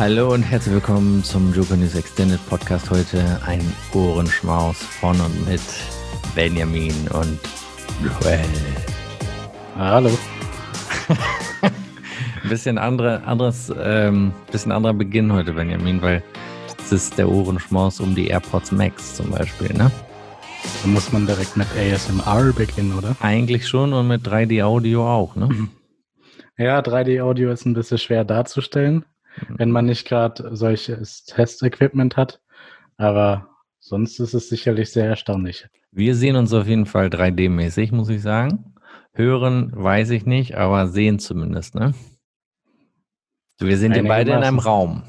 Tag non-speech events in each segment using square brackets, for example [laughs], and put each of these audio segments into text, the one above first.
Hallo und herzlich willkommen zum Joker News Extended Podcast. Heute ein Ohrenschmaus von und mit Benjamin und Joel. Hallo. ein [laughs] bisschen andere, anderes, ähm, bisschen anderer Beginn heute, Benjamin, weil es ist der Ohrenschmaus um die AirPods Max zum Beispiel, ne? Da muss man direkt mit ASMR beginnen, oder? Eigentlich schon und mit 3D-Audio auch, ne? [laughs] Ja, 3D-Audio ist ein bisschen schwer darzustellen. Wenn man nicht gerade solches Test-Equipment hat. Aber sonst ist es sicherlich sehr erstaunlich. Wir sehen uns auf jeden Fall 3D-mäßig, muss ich sagen. Hören weiß ich nicht, aber sehen zumindest, ne? Wir sind ja beide in einem Raum.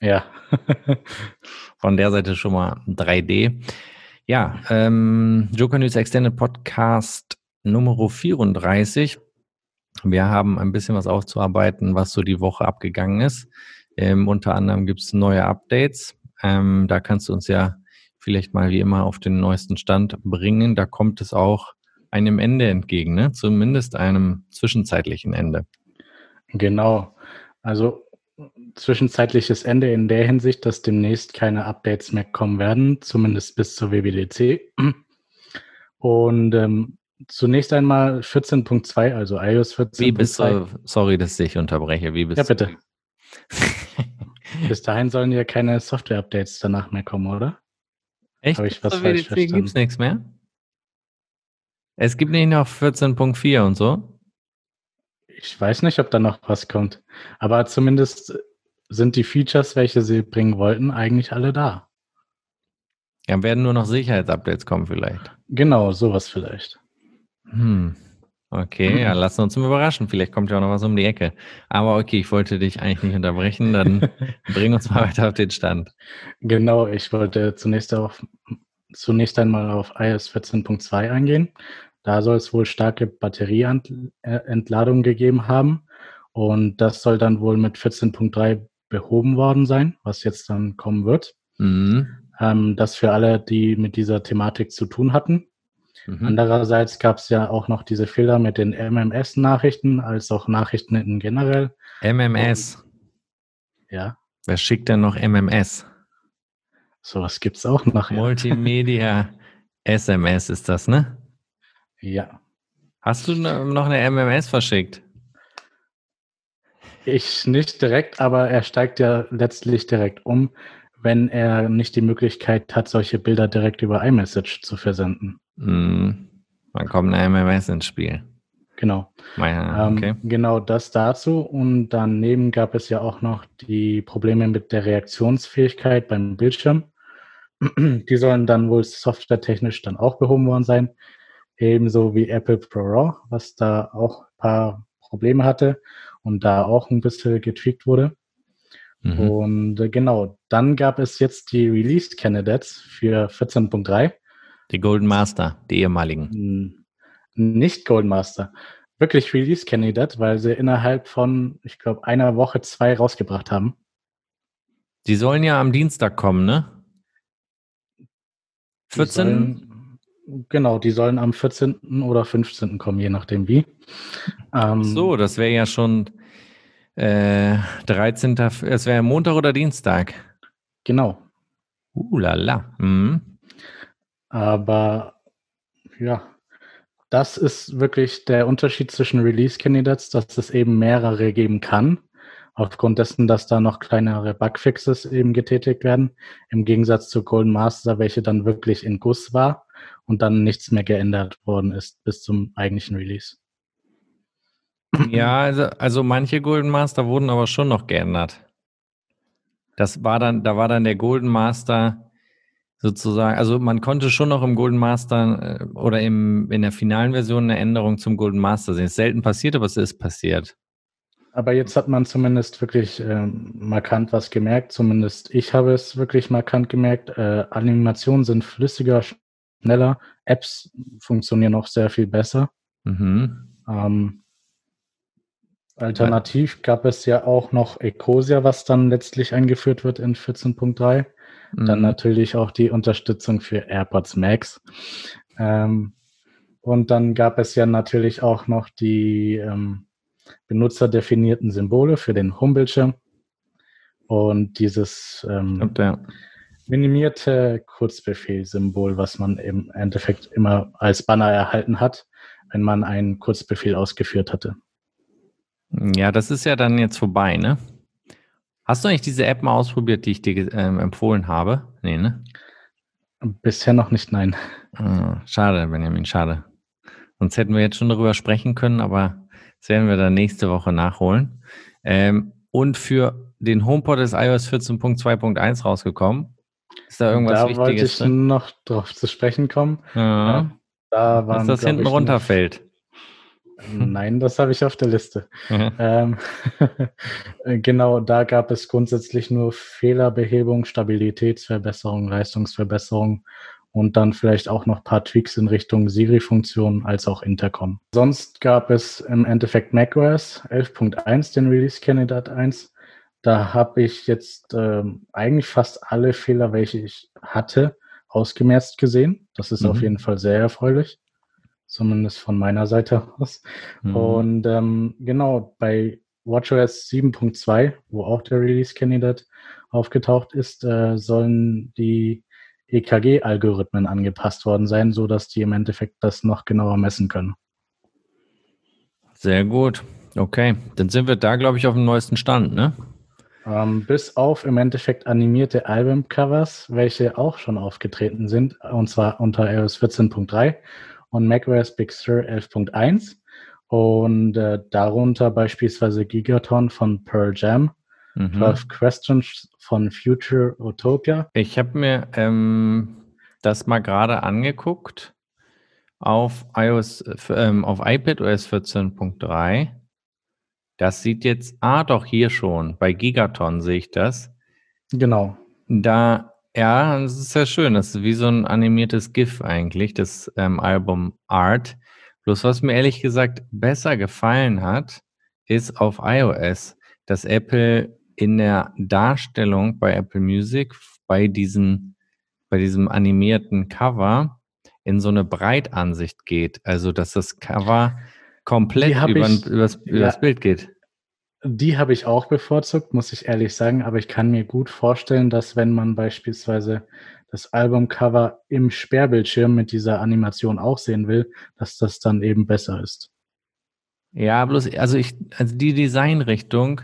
Ja. [laughs] Von der Seite schon mal 3D. Ja, ähm, Joker News Extended Podcast Nummer 34. Wir haben ein bisschen was aufzuarbeiten, was so die Woche abgegangen ist. Ähm, unter anderem gibt es neue Updates. Ähm, da kannst du uns ja vielleicht mal wie immer auf den neuesten Stand bringen. Da kommt es auch einem Ende entgegen, ne? zumindest einem zwischenzeitlichen Ende. Genau. Also zwischenzeitliches Ende in der Hinsicht, dass demnächst keine Updates mehr kommen werden, zumindest bis zur WWDC. Und ähm, zunächst einmal 14.2, also iOS 14.2. Wie bist du, sorry, dass ich unterbreche, wie bist Ja, bitte. [laughs] bis dahin sollen ja keine Software-Updates danach mehr kommen, oder? Echt? Habe ich was falsch verstanden? Gibt es nichts mehr? Es gibt nicht noch 14.4 und so? ich weiß nicht, ob da noch was kommt. Aber zumindest sind die Features, welche sie bringen wollten, eigentlich alle da. Ja, werden nur noch Sicherheitsupdates kommen vielleicht. Genau, sowas vielleicht. Hm. Okay, ja, [clears throat] lassen wir uns überraschen. Vielleicht kommt ja auch noch was um die Ecke. Aber okay, ich wollte dich eigentlich nicht unterbrechen. Dann [laughs] bring uns mal weiter auf den Stand. Genau, ich wollte zunächst auf, zunächst einmal auf iOS 14.2 eingehen. Da soll es wohl starke Batterieentladungen gegeben haben. Und das soll dann wohl mit 14.3 behoben worden sein, was jetzt dann kommen wird. Mhm. Ähm, das für alle, die mit dieser Thematik zu tun hatten. Mhm. Andererseits gab es ja auch noch diese Fehler mit den MMS-Nachrichten, als auch Nachrichten in generell. MMS. Und, ja. Wer schickt denn noch MMS? Sowas gibt es auch noch. Multimedia SMS ist das, ne? Ja. Hast du noch eine MMS verschickt? Ich nicht direkt, aber er steigt ja letztlich direkt um, wenn er nicht die Möglichkeit hat, solche Bilder direkt über iMessage zu versenden. Mm, dann kommt eine MMS ins Spiel. Genau. Ja, ähm, okay. ähm, genau das dazu. Und daneben gab es ja auch noch die Probleme mit der Reaktionsfähigkeit beim Bildschirm. Die sollen dann wohl softwaretechnisch dann auch behoben worden sein ebenso wie Apple Pro Raw, was da auch ein paar Probleme hatte und da auch ein bisschen getweakt wurde. Mhm. Und äh, genau, dann gab es jetzt die Release Candidates für 14.3. Die Golden Master, die ehemaligen. Nicht Golden Master. Wirklich Release Candidate, weil sie innerhalb von, ich glaube, einer Woche zwei rausgebracht haben. Die sollen ja am Dienstag kommen, ne? 14? Genau, die sollen am 14. oder 15. kommen, je nachdem wie. Ähm, so, das wäre ja schon äh, 13. Es wäre Montag oder Dienstag. Genau. Uh, lala. Mhm. Aber ja, das ist wirklich der Unterschied zwischen Release Candidates, dass es eben mehrere geben kann. Aufgrund dessen, dass da noch kleinere Bugfixes eben getätigt werden. Im Gegensatz zu Golden Master, welche dann wirklich in Guss war und dann nichts mehr geändert worden ist bis zum eigentlichen Release. Ja, also, also manche Golden Master wurden aber schon noch geändert. Das war dann, da war dann der Golden Master sozusagen, also man konnte schon noch im Golden Master äh, oder im, in der finalen Version eine Änderung zum Golden Master sehen. Es ist selten passiert, aber es ist passiert. Aber jetzt hat man zumindest wirklich äh, markant was gemerkt. Zumindest ich habe es wirklich markant gemerkt. Äh, Animationen sind flüssiger, schneller. Apps funktionieren auch sehr viel besser. Mhm. Ähm, alternativ gab es ja auch noch Ecosia, was dann letztlich eingeführt wird in 14.3. Mhm. Dann natürlich auch die Unterstützung für AirPods Max. Ähm, und dann gab es ja natürlich auch noch die ähm, benutzerdefinierten Symbole für den Homebildschirm. Und dieses ähm, Stimmt, ja. minimierte Kurzbefehl-Symbol, was man im Endeffekt immer als Banner erhalten hat, wenn man einen Kurzbefehl ausgeführt hatte. Ja, das ist ja dann jetzt vorbei, ne? Hast du eigentlich diese App mal ausprobiert, die ich dir ähm, empfohlen habe? Nee, ne? Bisher noch nicht, nein. Ah, schade, Benjamin, schade. Sonst hätten wir jetzt schon darüber sprechen können, aber das werden wir dann nächste Woche nachholen. Ähm, und für den HomePod ist iOS 14.2.1 rausgekommen. Ist da irgendwas da Wichtiges? Da wollte ich drin? noch drauf zu sprechen kommen. Ja. Da waren, Dass das hinten runterfällt. Nein, das habe ich auf der Liste. Mhm. Ähm, [laughs] genau, da gab es grundsätzlich nur Fehlerbehebung, Stabilitätsverbesserung, Leistungsverbesserung und dann vielleicht auch noch ein paar Tweaks in Richtung Siri-Funktion als auch Intercom. Sonst gab es im Endeffekt macOS 11.1, den Release Candidate 1. Da habe ich jetzt ähm, eigentlich fast alle Fehler, welche ich hatte, ausgemerzt gesehen. Das ist mhm. auf jeden Fall sehr erfreulich zumindest von meiner Seite aus. Mhm. Und ähm, genau, bei WatchOS 7.2, wo auch der Release-Candidate aufgetaucht ist, äh, sollen die EKG-Algorithmen angepasst worden sein, so dass die im Endeffekt das noch genauer messen können. Sehr gut. Okay, dann sind wir da, glaube ich, auf dem neuesten Stand, ne? Ähm, bis auf im Endeffekt animierte Albumcovers, welche auch schon aufgetreten sind, und zwar unter iOS 14.3 und macOS Big Sur 11.1 und äh, darunter beispielsweise Gigaton von Pearl Jam, mhm. 12 Questions von Future Utopia. Ich habe mir ähm, das mal gerade angeguckt auf iOS, ähm, auf iPad OS 14.3. Das sieht jetzt, ah, doch hier schon, bei Gigaton sehe ich das. Genau. Da ja, das ist sehr schön. Das ist wie so ein animiertes GIF eigentlich, das ähm, Album Art. Bloß was mir ehrlich gesagt besser gefallen hat, ist auf iOS, dass Apple in der Darstellung bei Apple Music bei diesem, bei diesem animierten Cover in so eine Breitansicht geht. Also, dass das Cover komplett über, ich, übers, ja, übers Bild geht. Die habe ich auch bevorzugt, muss ich ehrlich sagen, aber ich kann mir gut vorstellen, dass wenn man beispielsweise das Albumcover im Sperrbildschirm mit dieser Animation auch sehen will, dass das dann eben besser ist. Ja, bloß, also ich, also die Designrichtung,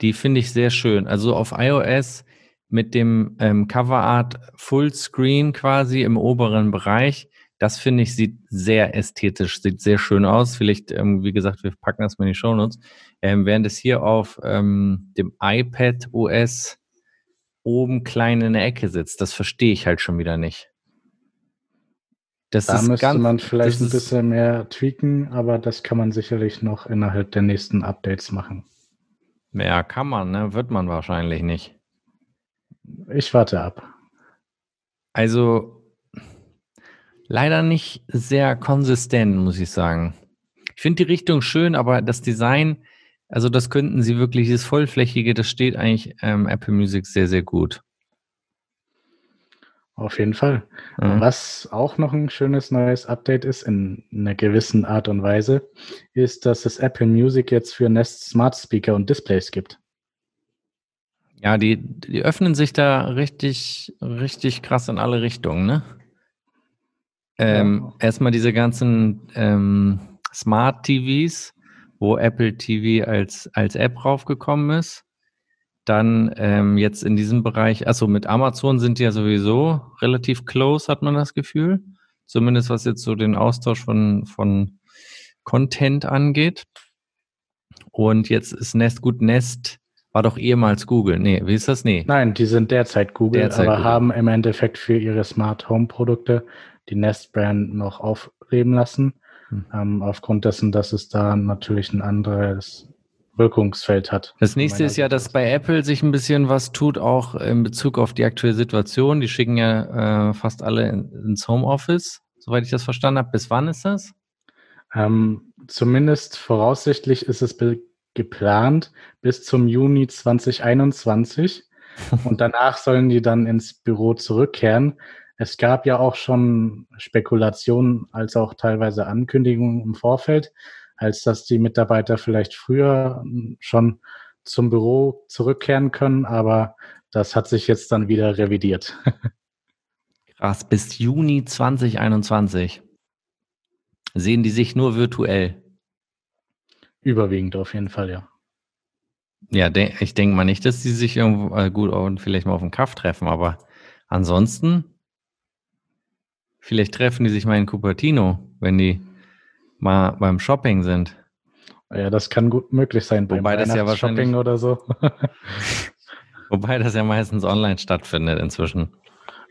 die finde ich sehr schön. Also auf iOS mit dem ähm, Coverart Fullscreen quasi im oberen Bereich, das finde ich sieht sehr ästhetisch, sieht sehr schön aus. Vielleicht, ähm, wie gesagt, wir packen das mal in die Show Notes. Ähm, während es hier auf ähm, dem iPad OS oben klein in der Ecke sitzt, das verstehe ich halt schon wieder nicht. Das da müsste ganz, man vielleicht ein bisschen mehr tweaken, aber das kann man sicherlich noch innerhalb der nächsten Updates machen. Ja, kann man, ne? Wird man wahrscheinlich nicht. Ich warte ab. Also leider nicht sehr konsistent, muss ich sagen. Ich finde die Richtung schön, aber das Design also das könnten sie wirklich, das Vollflächige, das steht eigentlich ähm, Apple Music sehr, sehr gut. Auf jeden Fall. Ja. Was auch noch ein schönes neues Update ist, in einer gewissen Art und Weise, ist, dass es Apple Music jetzt für Nest Smart Speaker und Displays gibt. Ja, die, die öffnen sich da richtig, richtig krass in alle Richtungen, ne? Ähm, ja. Erstmal diese ganzen ähm, Smart TVs, wo Apple TV als, als App raufgekommen ist. Dann ähm, jetzt in diesem Bereich, also mit Amazon sind die ja sowieso relativ close, hat man das Gefühl. Zumindest was jetzt so den Austausch von, von Content angeht. Und jetzt ist Nest, gut, Nest war doch ehemals Google. Nee, wie ist das? Nee. Nein, die sind derzeit Google, derzeit aber Google. haben im Endeffekt für ihre Smart Home Produkte die Nest Brand noch aufleben lassen. Hm. ähm, aufgrund dessen, dass es da natürlich ein anderes Wirkungsfeld hat. Das nächste ist ja, dass bei Apple sich ein bisschen was tut, auch in Bezug auf die aktuelle Situation. Die schicken ja äh, fast alle in, ins Homeoffice, soweit ich das verstanden habe. Bis wann ist das? Ähm, zumindest voraussichtlich ist es geplant bis zum Juni 2021. [laughs] Und danach sollen die dann ins Büro zurückkehren. Es gab ja auch schon Spekulationen als auch teilweise Ankündigungen im Vorfeld, als dass die Mitarbeiter vielleicht früher schon zum Büro zurückkehren können, aber das hat sich jetzt dann wieder revidiert. [laughs] Krass, bis Juni 2021 sehen die sich nur virtuell. Überwiegend auf jeden Fall, ja. Ja, de ich denke mal nicht, dass die sich irgendwo äh, gut und vielleicht mal auf den Kaff treffen, aber ansonsten, vielleicht treffen die sich mal in Cupertino, wenn die mal beim Shopping sind. Ja, das kann gut möglich sein beim Wobei das ja wahrscheinlich Shopping oder so. [laughs] [laughs] Wobei das ja meistens online stattfindet inzwischen.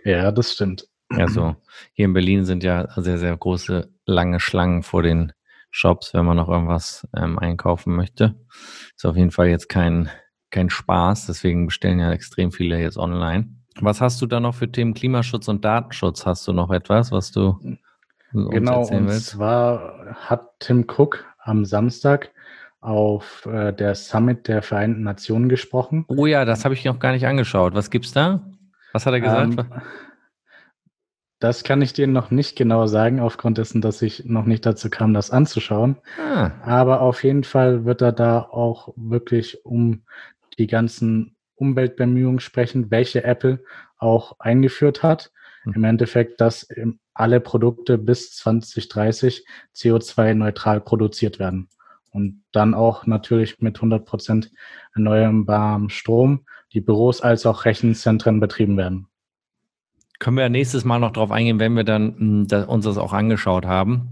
Ja, das stimmt. Also hier in Berlin sind ja sehr, sehr große, lange Schlangen vor den Shops, wenn man noch irgendwas ähm, einkaufen möchte. Ist auf jeden Fall jetzt kein, kein Spaß, deswegen bestellen ja extrem viele jetzt online. Was hast du da noch für Themen Klimaschutz und Datenschutz? Hast du noch etwas, was du uns genau, erzählen willst? Genau, und zwar hat Tim Cook am Samstag auf äh, der Summit der Vereinten Nationen gesprochen. Oh ja, das habe ich noch gar nicht angeschaut. Was gibt's da? Was hat er gesagt? Ähm, das kann ich dir noch nicht genau sagen, aufgrund dessen, dass ich noch nicht dazu kam, das anzuschauen. Ah. Aber auf jeden Fall wird er da auch wirklich um die ganzen Umweltbemühungen sprechen, welche Apple auch eingeführt hat. Hm. Im Endeffekt, dass alle Produkte bis 2030 CO2-neutral produziert werden. Und dann auch natürlich mit 100 Prozent erneuerbarem Strom die Büros als auch Rechenzentren betrieben werden. Können wir nächstes Mal noch drauf eingehen, wenn wir dann hm, da, uns das auch angeschaut haben,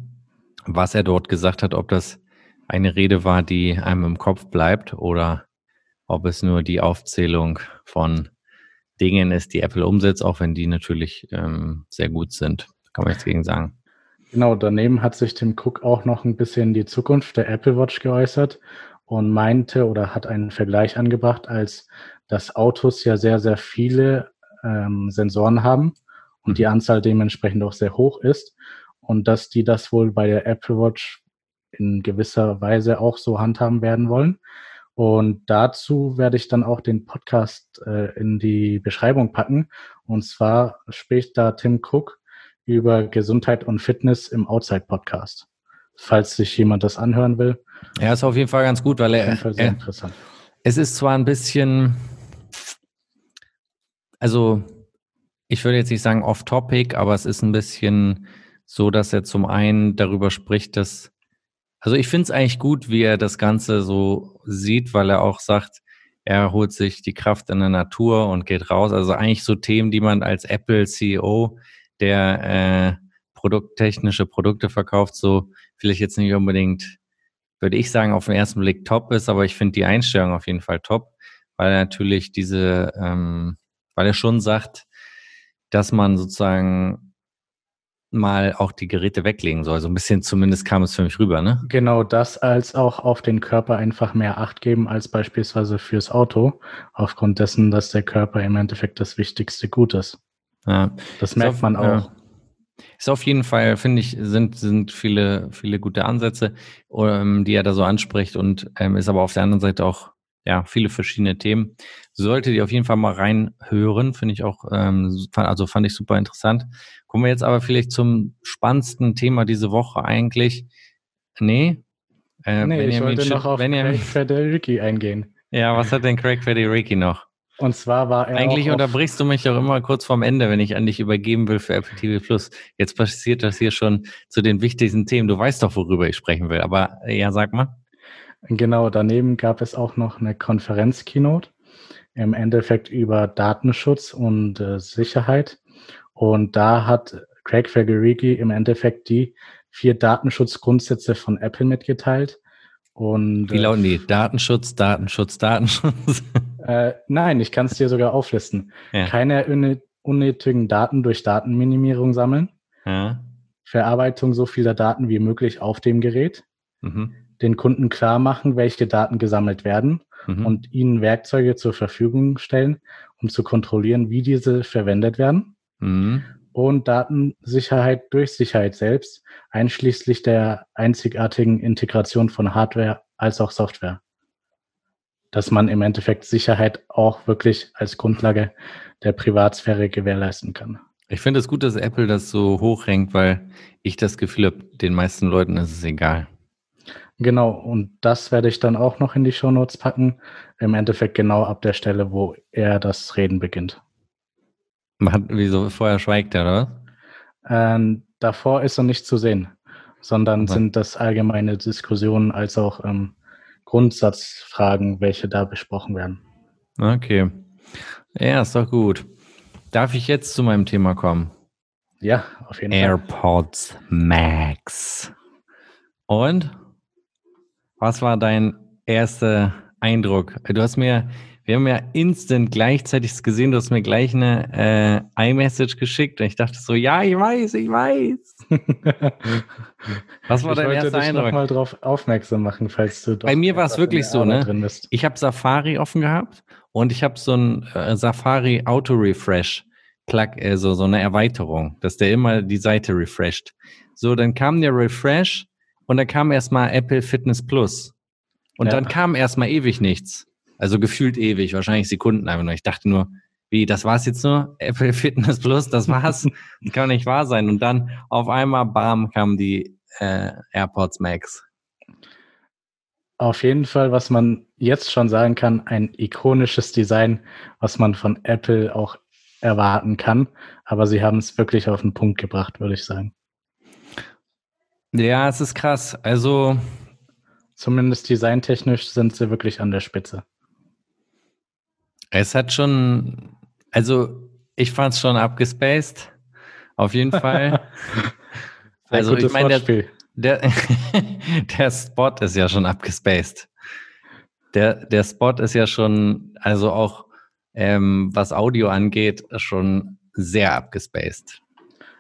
was er dort gesagt hat, ob das eine Rede war, die einem im Kopf bleibt oder ob es nur die Aufzählung von Dingen ist, die Apple umsetzt, auch wenn die natürlich ähm, sehr gut sind. Kann man nichts gegen sagen. Genau, daneben hat sich Tim Cook auch noch ein bisschen die Zukunft der Apple Watch geäußert und meinte oder hat einen Vergleich angebracht, als dass Autos ja sehr, sehr viele ähm, Sensoren haben und die mhm. Anzahl dementsprechend auch sehr hoch ist und dass die das wohl bei der Apple Watch in gewisser Weise auch so handhaben werden wollen. Und dazu werde ich dann auch den Podcast äh, in die Beschreibung packen. Und zwar spricht da Tim Cook über Gesundheit und Fitness im Outside Podcast. Falls sich jemand das anhören will. Ja, ist auf jeden Fall ganz gut, weil er, sehr er, interessant. es ist zwar ein bisschen, also ich würde jetzt nicht sagen off-topic, aber es ist ein bisschen so, dass er zum einen darüber spricht, dass, also ich finde es eigentlich gut, wie er das Ganze so sieht, weil er auch sagt, er holt sich die Kraft in der Natur und geht raus. Also eigentlich so Themen, die man als Apple-CEO, der äh, produkttechnische Produkte verkauft, so vielleicht jetzt nicht unbedingt, würde ich sagen, auf den ersten Blick top ist, aber ich finde die Einstellung auf jeden Fall top, weil er natürlich diese, ähm, weil er schon sagt, dass man sozusagen mal auch die Geräte weglegen soll. So ein bisschen zumindest kam es für mich rüber, ne? Genau das, als auch auf den Körper einfach mehr Acht geben als beispielsweise fürs Auto, aufgrund dessen, dass der Körper im Endeffekt das wichtigste Gut ist. Ja. Das merkt auf, man auch. Ja. Ist auf jeden Fall, finde ich, sind, sind viele, viele gute Ansätze, ähm, die er da so anspricht und ähm, ist aber auf der anderen Seite auch ja, viele verschiedene Themen. Solltet ihr auf jeden Fall mal reinhören, finde ich auch, ähm, also fand ich super interessant. Kommen wir jetzt aber vielleicht zum spannendsten Thema diese Woche eigentlich. Nee. Äh, nee, Benjamin ich wollte noch auf Benjamin, Craig Federici eingehen. Ja, was hat denn Craig Federici noch? Und zwar war er. Eigentlich unterbrichst du mich auch immer kurz vorm Ende, wenn ich an dich übergeben will für Apple TV Plus. Jetzt passiert das hier schon zu den wichtigsten Themen. Du weißt doch, worüber ich sprechen will. Aber ja, sag mal. Genau, daneben gab es auch noch eine Konferenz-Keynote, im Endeffekt über Datenschutz und äh, Sicherheit. Und da hat Craig Federighi im Endeffekt die vier Datenschutzgrundsätze von Apple mitgeteilt. Und, Wie lauten die? Datenschutz, Datenschutz, Datenschutz? [laughs] Äh, nein, ich kann es dir sogar auflisten. Ja. Keine unnötigen Daten durch Datenminimierung sammeln. Ja. Verarbeitung so vieler Daten wie möglich auf dem Gerät. Mhm den Kunden klar machen, welche Daten gesammelt werden mhm. und ihnen Werkzeuge zur Verfügung stellen, um zu kontrollieren, wie diese verwendet werden. Mhm. Und Datensicherheit durch Sicherheit selbst, einschließlich der einzigartigen Integration von Hardware als auch Software. Dass man im Endeffekt Sicherheit auch wirklich als Grundlage der Privatsphäre gewährleisten kann. Ich finde es gut, dass Apple das so hochhängt, weil ich das Gefühl habe, den meisten Leuten ist es egal. Genau, und das werde ich dann auch noch in die Show Notes packen. im Endeffekt genau ab der Stelle, wo er das Reden beginnt. Hat, wieso vorher schweigt er, oder? Ähm, davor ist er nicht zu sehen, sondern okay. sind das allgemeine Diskussionen als auch ähm, Grundsatzfragen, welche da besprochen werden. Okay. Ja, ist doch gut. Darf ich jetzt zu meinem Thema kommen? Ja, auf jeden AirPods Fall. AirPods Max. Und? Was war dein erster Eindruck? Du hast mir, wir haben ja instant gleichzeitig gesehen, du hast mir gleich eine äh, iMessage geschickt und ich dachte so, ja, ich weiß, ich weiß. Was war ich dein erster Eindruck? Ich mal drauf aufmerksam machen, falls du Bei mir war es wirklich so, ne? Ich habe Safari offen gehabt und ich habe so ein äh, Safari Auto Refresh Plug, also so eine Erweiterung, dass der immer die Seite refresht. So, dann kam der Refresh und dann kam erstmal Apple Fitness Plus. Und ja. dann kam erstmal ewig nichts. Also gefühlt ewig, wahrscheinlich Sekunden einfach nur. Ich dachte nur, wie, das war's jetzt nur? Apple [laughs] Fitness Plus, das war's? das kann nicht wahr sein. Und dann auf einmal, bam, kamen die äh, AirPods Max. Auf jeden Fall, was man jetzt schon sagen kann, ein ikonisches Design, was man von Apple auch erwarten kann. Aber sie haben es wirklich auf den Punkt gebracht, würde ich sagen. Ja, es ist krass. Also. Zumindest designtechnisch sind sie wirklich an der Spitze. Es hat schon, also ich fand es schon abgespaced. Auf jeden Fall. [laughs] also ich meine, der, der, [laughs] der Spot ist ja schon abgespaced. Der, der Spot ist ja schon, also auch ähm, was Audio angeht, schon sehr abgespaced.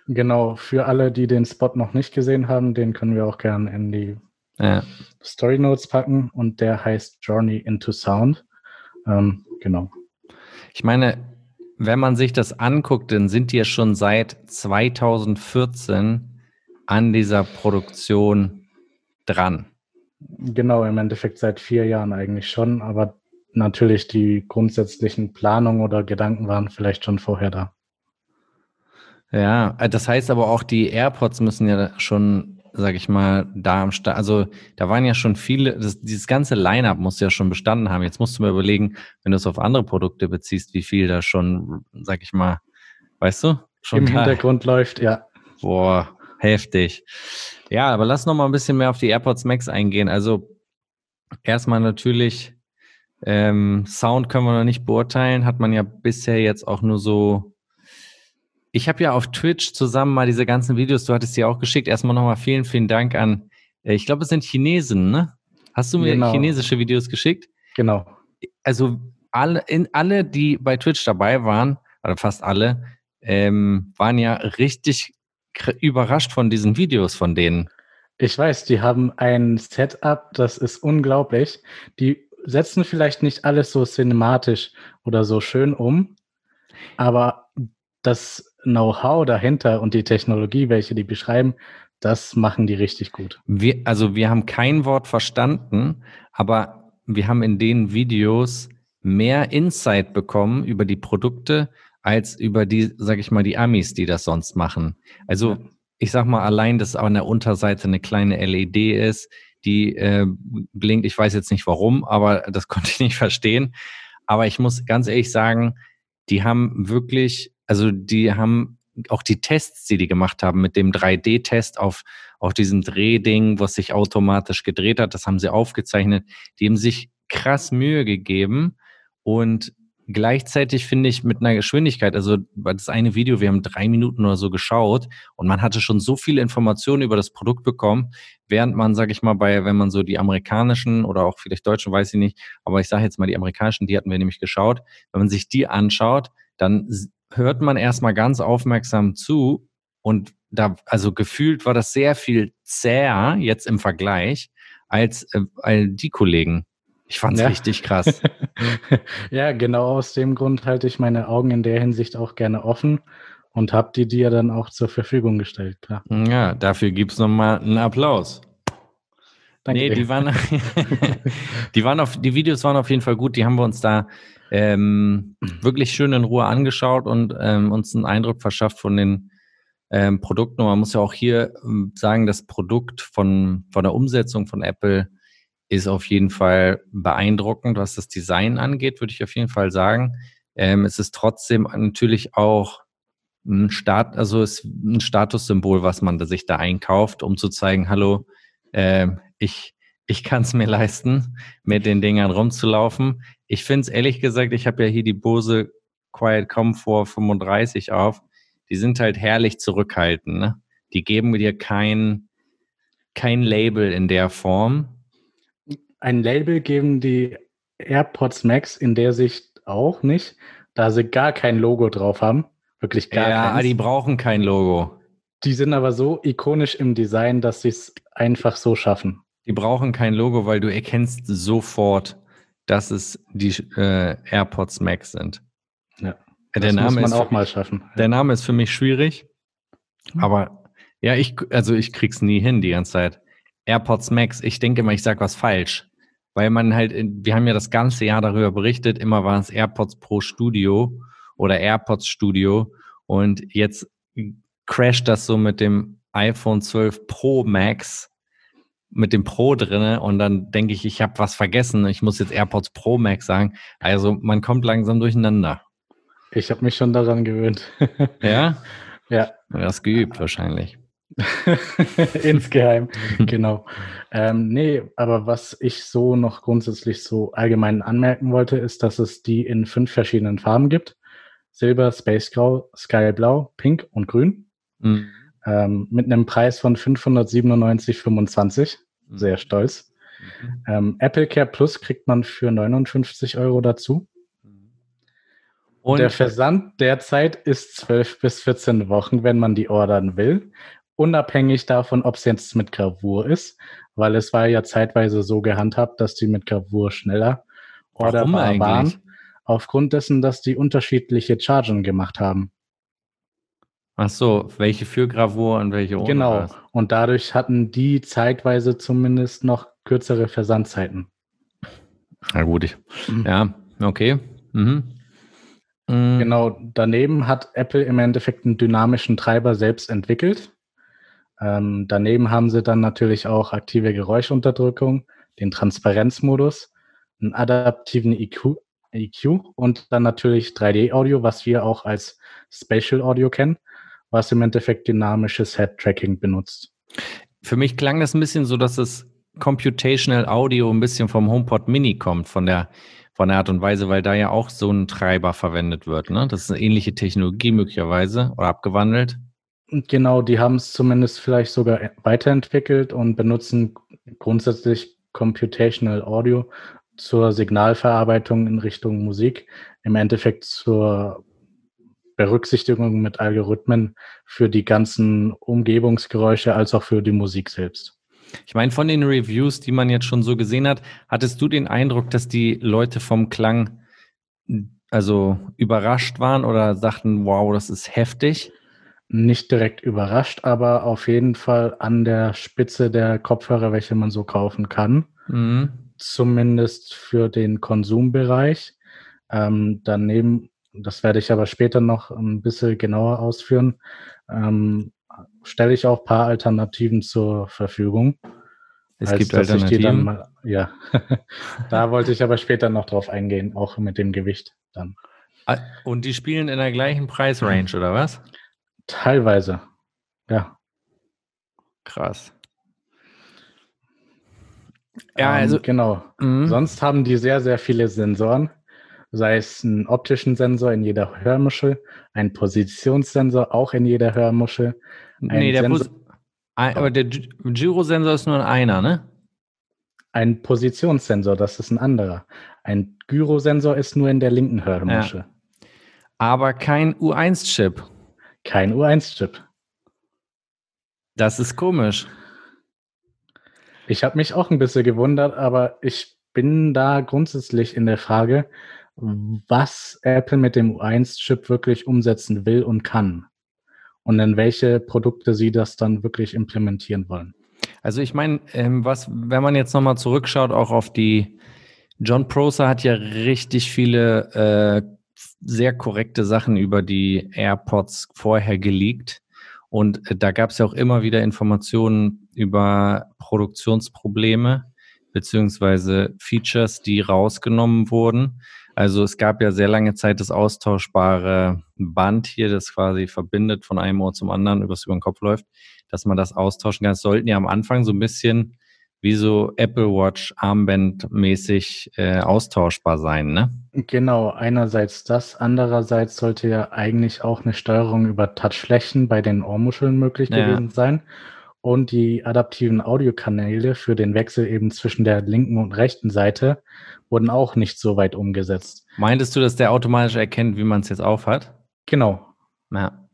Genau, für alle, die den Spot noch nicht gesehen haben, den können wir auch gerne in die ja. Story Notes packen und der heißt Journey into Sound. Ähm, genau. Ich meine, wenn man sich das anguckt, dann sind die ja schon seit 2014 an dieser Produktion dran. Genau, im Endeffekt seit vier Jahren eigentlich schon, aber natürlich die grundsätzlichen Planungen oder Gedanken waren vielleicht schon vorher da. Ja, äh, das heißt aber auch, die AirPods müssen ja schon, sag ich mal, da am Start, also da waren ja schon viele, das, dieses ganze Line-up muss ja schon bestanden haben. Jetzt musst du mir überlegen, wenn du es auf andere Produkte beziehst, wie viel da schon, sag ich mal, weißt du? Schon Im da, Hintergrund läuft, ja. Boah, heftig. Ja, aber lass noch mal ein bisschen mehr auf die AirPods Max eingehen. Also erstmal natürlich ähm, Sound können wir noch nicht beurteilen, hat man ja bisher jetzt auch nur so. Ich habe ja auf Twitch zusammen mal diese ganzen Videos, du hattest sie auch geschickt. Erstmal nochmal vielen, vielen Dank an, äh, ich glaube, es sind Chinesen, ne? Hast du mir genau. chinesische Videos geschickt? Genau. Also alle, in, alle, die bei Twitch dabei waren, oder fast alle, ähm, waren ja richtig überrascht von diesen Videos von denen. Ich weiß, die haben ein Setup, das ist unglaublich. Die setzen vielleicht nicht alles so cinematisch oder so schön um, aber das Know-how dahinter und die Technologie, welche die beschreiben, das machen die richtig gut. Wir, also wir haben kein Wort verstanden, aber wir haben in den Videos mehr Insight bekommen über die Produkte als über die, sag ich mal, die Amis, die das sonst machen. Also ich sag mal, allein, dass an der Unterseite eine kleine LED ist, die äh, blinkt. Ich weiß jetzt nicht warum, aber das [laughs] konnte ich nicht verstehen. Aber ich muss ganz ehrlich sagen, die haben wirklich, also die haben auch die Tests, die die gemacht haben mit dem 3D-Test auf, auf diesem Drehding, was sich automatisch gedreht hat, das haben sie aufgezeichnet. Die haben sich krass Mühe gegeben und gleichzeitig finde ich mit einer Geschwindigkeit, also das eine Video, wir haben drei Minuten oder so geschaut und man hatte schon so viele Informationen über das Produkt bekommen, während man, sage ich mal, bei, wenn man so die amerikanischen oder auch vielleicht deutschen, weiß ich nicht, aber ich sage jetzt mal die amerikanischen, die hatten wir nämlich geschaut, wenn man sich die anschaut, dann hört man erstmal ganz aufmerksam zu und da, also gefühlt war das sehr viel zäher jetzt im Vergleich als, äh, als die Kollegen. Ich fand es ja. richtig krass. [laughs] ja, genau aus dem Grund halte ich meine Augen in der Hinsicht auch gerne offen und habe die dir dann auch zur Verfügung gestellt, klar. Ja, dafür gibt es nochmal einen Applaus. Danke nee, dir. die waren, [laughs] [laughs] die waren auf, die Videos waren auf jeden Fall gut. Die haben wir uns da ähm, wirklich schön in Ruhe angeschaut und ähm, uns einen Eindruck verschafft von den ähm, Produkten. Und man muss ja auch hier ähm, sagen, das Produkt von, von der Umsetzung von Apple ist auf jeden Fall beeindruckend, was das Design angeht, würde ich auf jeden Fall sagen. Ähm, es ist trotzdem natürlich auch ein Start, also ist ein Statussymbol, was man sich da einkauft, um zu zeigen, hallo, äh, ich, ich kann es mir leisten, mit den Dingern rumzulaufen. Ich finde es ehrlich gesagt, ich habe ja hier die Bose Quiet Comfort 35 auf. Die sind halt herrlich zurückhaltend. Ne? Die geben dir kein, kein Label in der Form. Ein Label geben die AirPods Max in der Sicht auch nicht, da sie gar kein Logo drauf haben. Wirklich gar ja, keins. die brauchen kein Logo. Die sind aber so ikonisch im Design, dass sie es einfach so schaffen. Die brauchen kein Logo, weil du erkennst sofort, dass es die äh, AirPods Max sind. Ja. Der das Name muss man ist auch mal schaffen. Der Name ist für mich schwierig, Hm. aber ja, ich, also ich krieg's nie hin die ganze Zeit. AirPods Max, ich denke immer, ich sag was falsch. Weil man halt, in- wir haben ja das ganze Jahr darüber berichtet, immer war es AirPods Pro Studio oder AirPods Studio und jetzt crasht das so mit dem iPhone 12 Pro Max mit dem Pro drinne und dann denke ich, ich habe was vergessen. Ich muss jetzt AirPods Pro Max sagen. Also man kommt langsam durcheinander. Ich habe mich schon daran gewöhnt. [laughs] Ja? ja, Du hast geübt wahrscheinlich. [laughs] insgeheim, genau. Ähm, nee, aber was ich so noch grundsätzlich so allgemein anmerken wollte, ist, dass es die in fünf verschiedenen Farben gibt. Silber, Space Grau, Sky Blau, Pink und Grün. Mhm. Ähm, mit einem Preis von 597,25. Sehr stolz. Mhm. Ähm, Apple Care Plus kriegt man für 59 Euro dazu. Und der Versand derzeit ist 12 bis 14 Wochen, wenn man die ordern will. Unabhängig davon, ob es jetzt mit Gravur ist, weil es war ja zeitweise so gehandhabt, dass die mit Gravur schneller orderbar waren. Aufgrund dessen, dass die unterschiedliche Chargen gemacht haben. Ach so, welche für Gravur und welche ohne? genau. was? Und dadurch hatten die zeitweise zumindest noch kürzere Versandzeiten. Na gut, ich, Mhm. ja, okay. Mhm. Mhm. Genau, daneben hat Apple im Endeffekt einen dynamischen Treiber selbst entwickelt. Ähm, daneben haben sie dann natürlich auch aktive Geräuschunterdrückung, den Transparenzmodus, einen adaptiven EQ, EQ und dann natürlich 3D-Audio, was wir auch als Spatial Audio kennen, was im Endeffekt dynamisches Head-Tracking benutzt. Für mich klang das ein bisschen so, dass es Computational Audio ein bisschen vom HomePod Mini kommt, von der, von der Art und Weise, weil da ja auch so ein Treiber verwendet wird. Ne? Das ist eine ähnliche Technologie möglicherweise oder abgewandelt. Genau, die haben es zumindest vielleicht sogar weiterentwickelt und benutzen grundsätzlich Computational Audio zur Signalverarbeitung in Richtung Musik, im Endeffekt zur Berücksichtigung mit Algorithmen für die ganzen Umgebungsgeräusche als auch für die Musik selbst. Ich meine, von den Reviews, die man jetzt schon so gesehen hat, hattest du den Eindruck, dass die Leute vom Klang also überrascht waren oder sagten, wow, das ist heftig? Nicht direkt überrascht, aber auf jeden Fall an der Spitze der Kopfhörer, welche man so kaufen kann. Mhm. zumindest für den Konsumbereich. Ähm, daneben, das werde ich aber später noch ein bisschen genauer ausführen, ähm, stelle ich auch ein paar Alternativen zur Verfügung. Es als gibt Alternativen. mal, ja, [laughs] da wollte ich aber später noch drauf eingehen, auch mit dem Gewicht dann. Ah, Und die spielen in der gleichen Preisrange, oder was? Teilweise, ja. Krass. Ja, Ähm, also. genau. Mhm. Sonst haben die sehr, sehr viele Sensoren, sei es einen optischen Sensor in jeder Hörmuschel, einen Positionssensor auch in jeder Hörmuschel. nee, der Sensor- ein, aber der Gy- Gyrosensor ist nur einer, ne? Ein Positionssensor, das ist ein anderer. Ein Gyrosensor ist nur in der linken Hörmuschel. Aber kein U1-Chip. Kein U1-Chip. Das ist komisch. Ich habe mich auch ein bisschen gewundert, aber ich bin da grundsätzlich in der Frage, was Apple mit dem U1-Chip wirklich umsetzen will und kann. Und in welche Produkte sie das dann wirklich implementieren wollen. Also ich meine, ähm, was, wenn man jetzt nochmal zurückschaut, auch auf die John Prosser hat ja richtig viele äh, sehr korrekte Sachen über die AirPods vorher geleakt. Und äh, da gab es ja auch immer wieder Informationen über Produktionsprobleme, beziehungsweise Features, die rausgenommen wurden. Also es gab ja sehr lange Zeit das austauschbare Band hier, das quasi verbindet von einem Ohr zum anderen, übers über den Kopf läuft, dass man das austauschen kann. Es sollten ja am Anfang so ein bisschen wie so Apple Watch Armband mäßig äh, austauschbar sein, ne? Genau, einerseits das, andererseits sollte ja eigentlich auch eine Steuerung über Touchflächen bei den Ohrmuscheln möglich ja. gewesen sein und die adaptiven Audiokanäle für den Wechsel eben zwischen der linken und rechten Seite wurden auch nicht so weit umgesetzt. Meintest du, dass der automatisch erkennt, wie man es jetzt aufhat? Genau. Ja.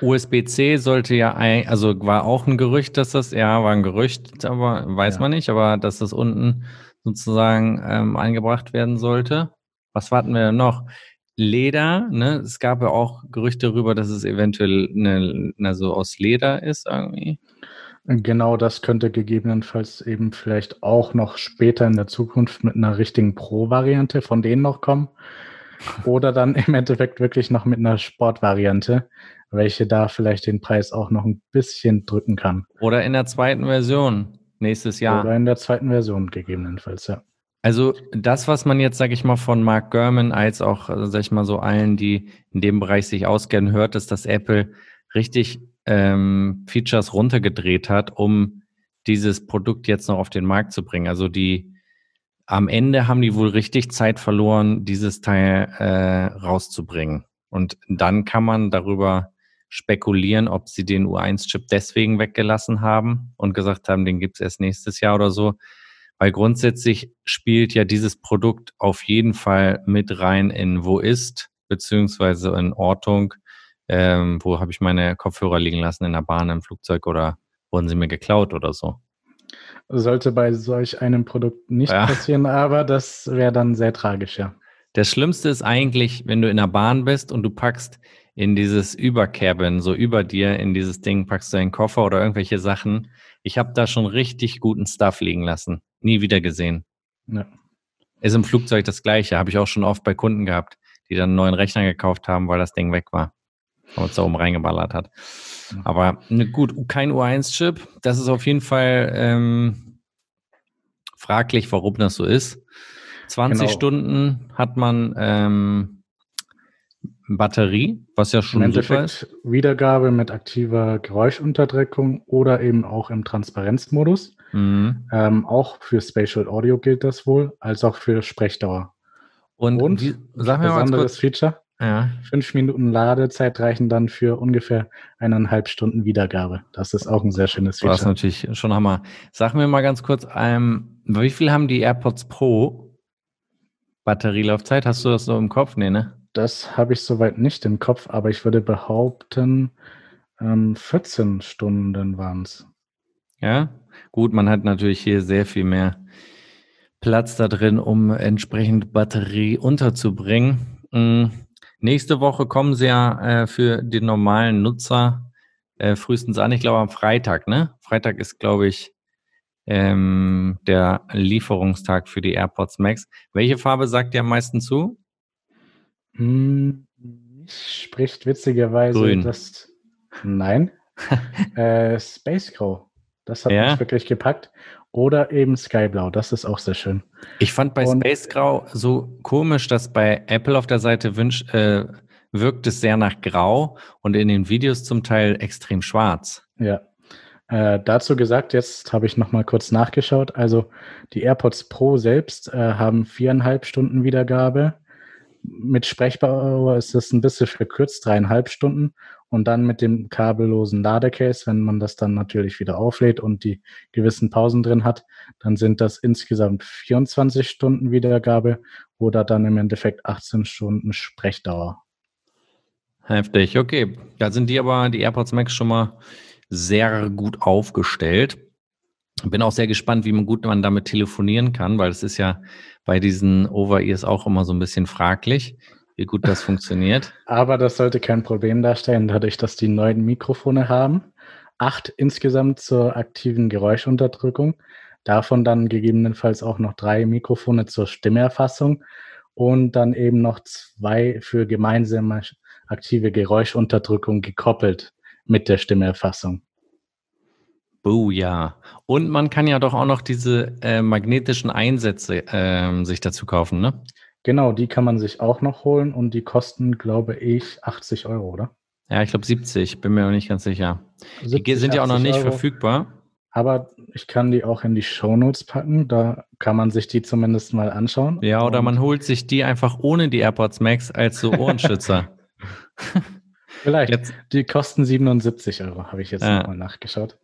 USB-C sollte ja, ein, also war auch ein Gerücht, dass das, ja, war ein Gerücht, aber weiß ja. man nicht, aber dass das unten sozusagen ähm, eingebracht werden sollte. Was warten wir denn noch? Leder, ne? Es gab ja auch Gerüchte darüber, dass es eventuell eine, eine so aus Leder ist irgendwie. Genau, das könnte gegebenenfalls eben vielleicht auch noch später in der Zukunft mit einer richtigen Pro-Variante von denen noch kommen. Oder dann im Endeffekt wirklich noch mit einer Sportvariante, welche da vielleicht den Preis auch noch ein bisschen drücken kann. Oder in der zweiten Version nächstes Jahr. Oder in der zweiten Version gegebenenfalls, ja. Also das, was man jetzt, sage ich mal, von Mark Gurman als auch, also, sag ich mal, so allen, die in dem Bereich sich auskennen, hört, ist, dass Apple richtig ähm, Features runtergedreht hat, um dieses Produkt jetzt noch auf den Markt zu bringen. Also die am Ende haben die wohl richtig Zeit verloren, dieses Teil äh, rauszubringen. Und dann kann man darüber spekulieren, ob sie den U1-Chip deswegen weggelassen haben und gesagt haben, den gibt es erst nächstes Jahr oder so. Weil grundsätzlich spielt ja dieses Produkt auf jeden Fall mit rein in wo ist, beziehungsweise in Ortung. Ähm, wo habe ich meine Kopfhörer liegen lassen? In der Bahn, im Flugzeug oder wurden sie mir geklaut oder so? Sollte bei solch einem Produkt nicht ja. passieren, aber das wäre dann sehr tragisch, ja. Das Schlimmste ist eigentlich, wenn du in der Bahn bist und du packst in dieses Übercabin, so über dir in dieses Ding, packst du einen Koffer oder irgendwelche Sachen. Ich habe da schon richtig guten Stuff liegen lassen. Nie wieder gesehen. Ja. Ist im Flugzeug das gleiche. Habe ich auch schon oft bei Kunden gehabt, die dann einen neuen Rechner gekauft haben, weil das Ding weg war. Und es da oben reingeballert hat. Aber ne, gut, kein U1-Chip. Das ist auf jeden Fall ähm, fraglich, warum das so ist. 20 genau. Stunden hat man ähm, Batterie, was ja schon Im super ist. Wiedergabe mit aktiver Geräuschunterdrückung oder eben auch im Transparenzmodus. Mhm. Ähm, auch für Spatial Audio gilt das wohl, als auch für Sprechdauer. Und, Und wie, sag mir besonderes Feature. Ja. Fünf Minuten Ladezeit reichen dann für ungefähr eineinhalb Stunden Wiedergabe. Das ist auch ein sehr schönes Feature. Das ist natürlich schon Hammer. Sag mir mal ganz kurz, ähm, wie viel haben die AirPods Pro Batterielaufzeit? Hast du das so im Kopf? Nee, ne? Das habe ich soweit nicht im Kopf, aber ich würde behaupten, ähm, 14 Stunden waren es. Ja, gut, man hat natürlich hier sehr viel mehr Platz da drin, um entsprechend Batterie unterzubringen. Mhm. Nächste Woche kommen sie ja äh, für den normalen Nutzer äh, frühestens an. Ich glaube am Freitag, ne? Freitag ist, glaube ich, ähm, der Lieferungstag für die AirPods Max. Welche Farbe sagt ihr am meisten zu? Hm, spricht witzigerweise Grün. das. Nein. [laughs] äh, Space Crow. Das hat ja. mich wirklich gepackt. Oder eben Skyblau, das ist auch sehr schön. Ich fand bei Und, Space Grau so komisch, dass bei Apple auf der Seite wünsch, äh, wirkt es sehr nach Grau und in den Videos zum Teil extrem schwarz. Ja. Äh, dazu gesagt, jetzt habe ich nochmal kurz nachgeschaut. Also die AirPods Pro selbst äh, haben viereinhalb Stunden Wiedergabe mit Sprechbar ist das ein bisschen verkürzt, dreieinhalb Stunden. Und dann mit dem kabellosen Ladecase, wenn man das dann natürlich wieder auflädt und die gewissen Pausen drin hat, dann sind das insgesamt 24 Stunden Wiedergabe oder dann im Endeffekt 18 Stunden Sprechdauer. Heftig, okay. Da sind die aber, die AirPods Max schon mal sehr gut aufgestellt. Bin auch sehr gespannt, wie man gut man damit telefonieren kann, weil es ist ja bei diesen Over-Ears auch immer so ein bisschen fraglich, wie gut das funktioniert. [laughs] Aber das sollte kein Problem darstellen, dadurch, dass die neuen Mikrofone haben. Acht insgesamt zur aktiven Geräuschunterdrückung. Davon dann gegebenenfalls auch noch drei Mikrofone zur Stimmerfassung und dann eben noch zwei für gemeinsame aktive Geräuschunterdrückung gekoppelt mit der Stimmerfassung. Booyah. Und man kann ja doch auch noch diese äh, magnetischen Einsätze äh, sich dazu kaufen, ne? Genau, die kann man sich auch noch holen und die kosten, glaube ich, 80 Euro, oder? Ja, ich glaube 70, bin mir auch nicht ganz sicher. 70, die sind ja auch noch nicht Euro. verfügbar. Aber ich kann die auch in die Shownotes packen, da kann man sich die zumindest mal anschauen. Ja, oder man holt sich die einfach ohne die AirPods Max als so Ohrenschützer. [laughs] Vielleicht. Jetzt. Die kosten 77 Euro, habe ich jetzt ja. nochmal nachgeschaut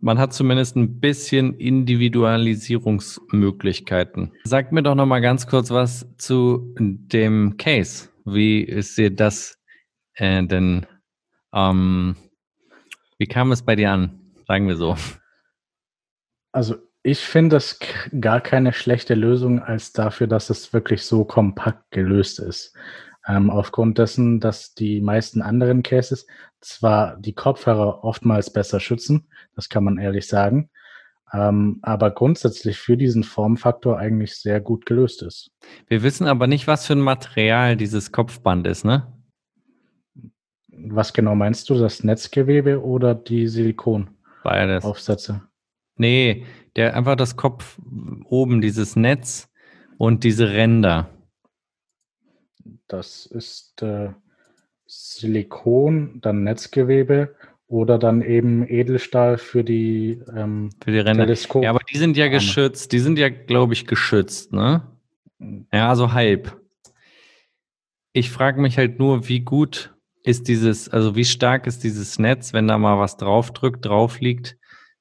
man hat zumindest ein bisschen Individualisierungsmöglichkeiten. Sag mir doch noch mal ganz kurz was zu dem Case. Wie ist dir das äh, denn? Ähm, wie kam es bei dir an? Sagen wir so. Also ich finde das gar keine schlechte Lösung als dafür, dass es wirklich so kompakt gelöst ist. Ähm, aufgrund dessen, dass die meisten anderen Cases zwar die Kopfhörer oftmals besser schützen, das kann man ehrlich sagen, ähm, aber grundsätzlich für diesen Formfaktor eigentlich sehr gut gelöst ist. Wir wissen aber nicht, was für ein Material dieses Kopfband ist, ne? Was genau meinst du, das Netzgewebe oder die Silikon-Aufsätze? Beides. Nee, der einfach das Kopf oben, dieses Netz und diese Ränder. Das ist äh, Silikon, dann Netzgewebe oder dann eben Edelstahl für die, ähm, für die Ränder. Teleskop. Ja, aber die sind ja geschützt. Die sind ja, glaube ich, geschützt, ne? Ja, so halb. Ich frage mich halt nur, wie gut ist dieses, also wie stark ist dieses Netz, wenn da mal was draufdrückt, drauf liegt,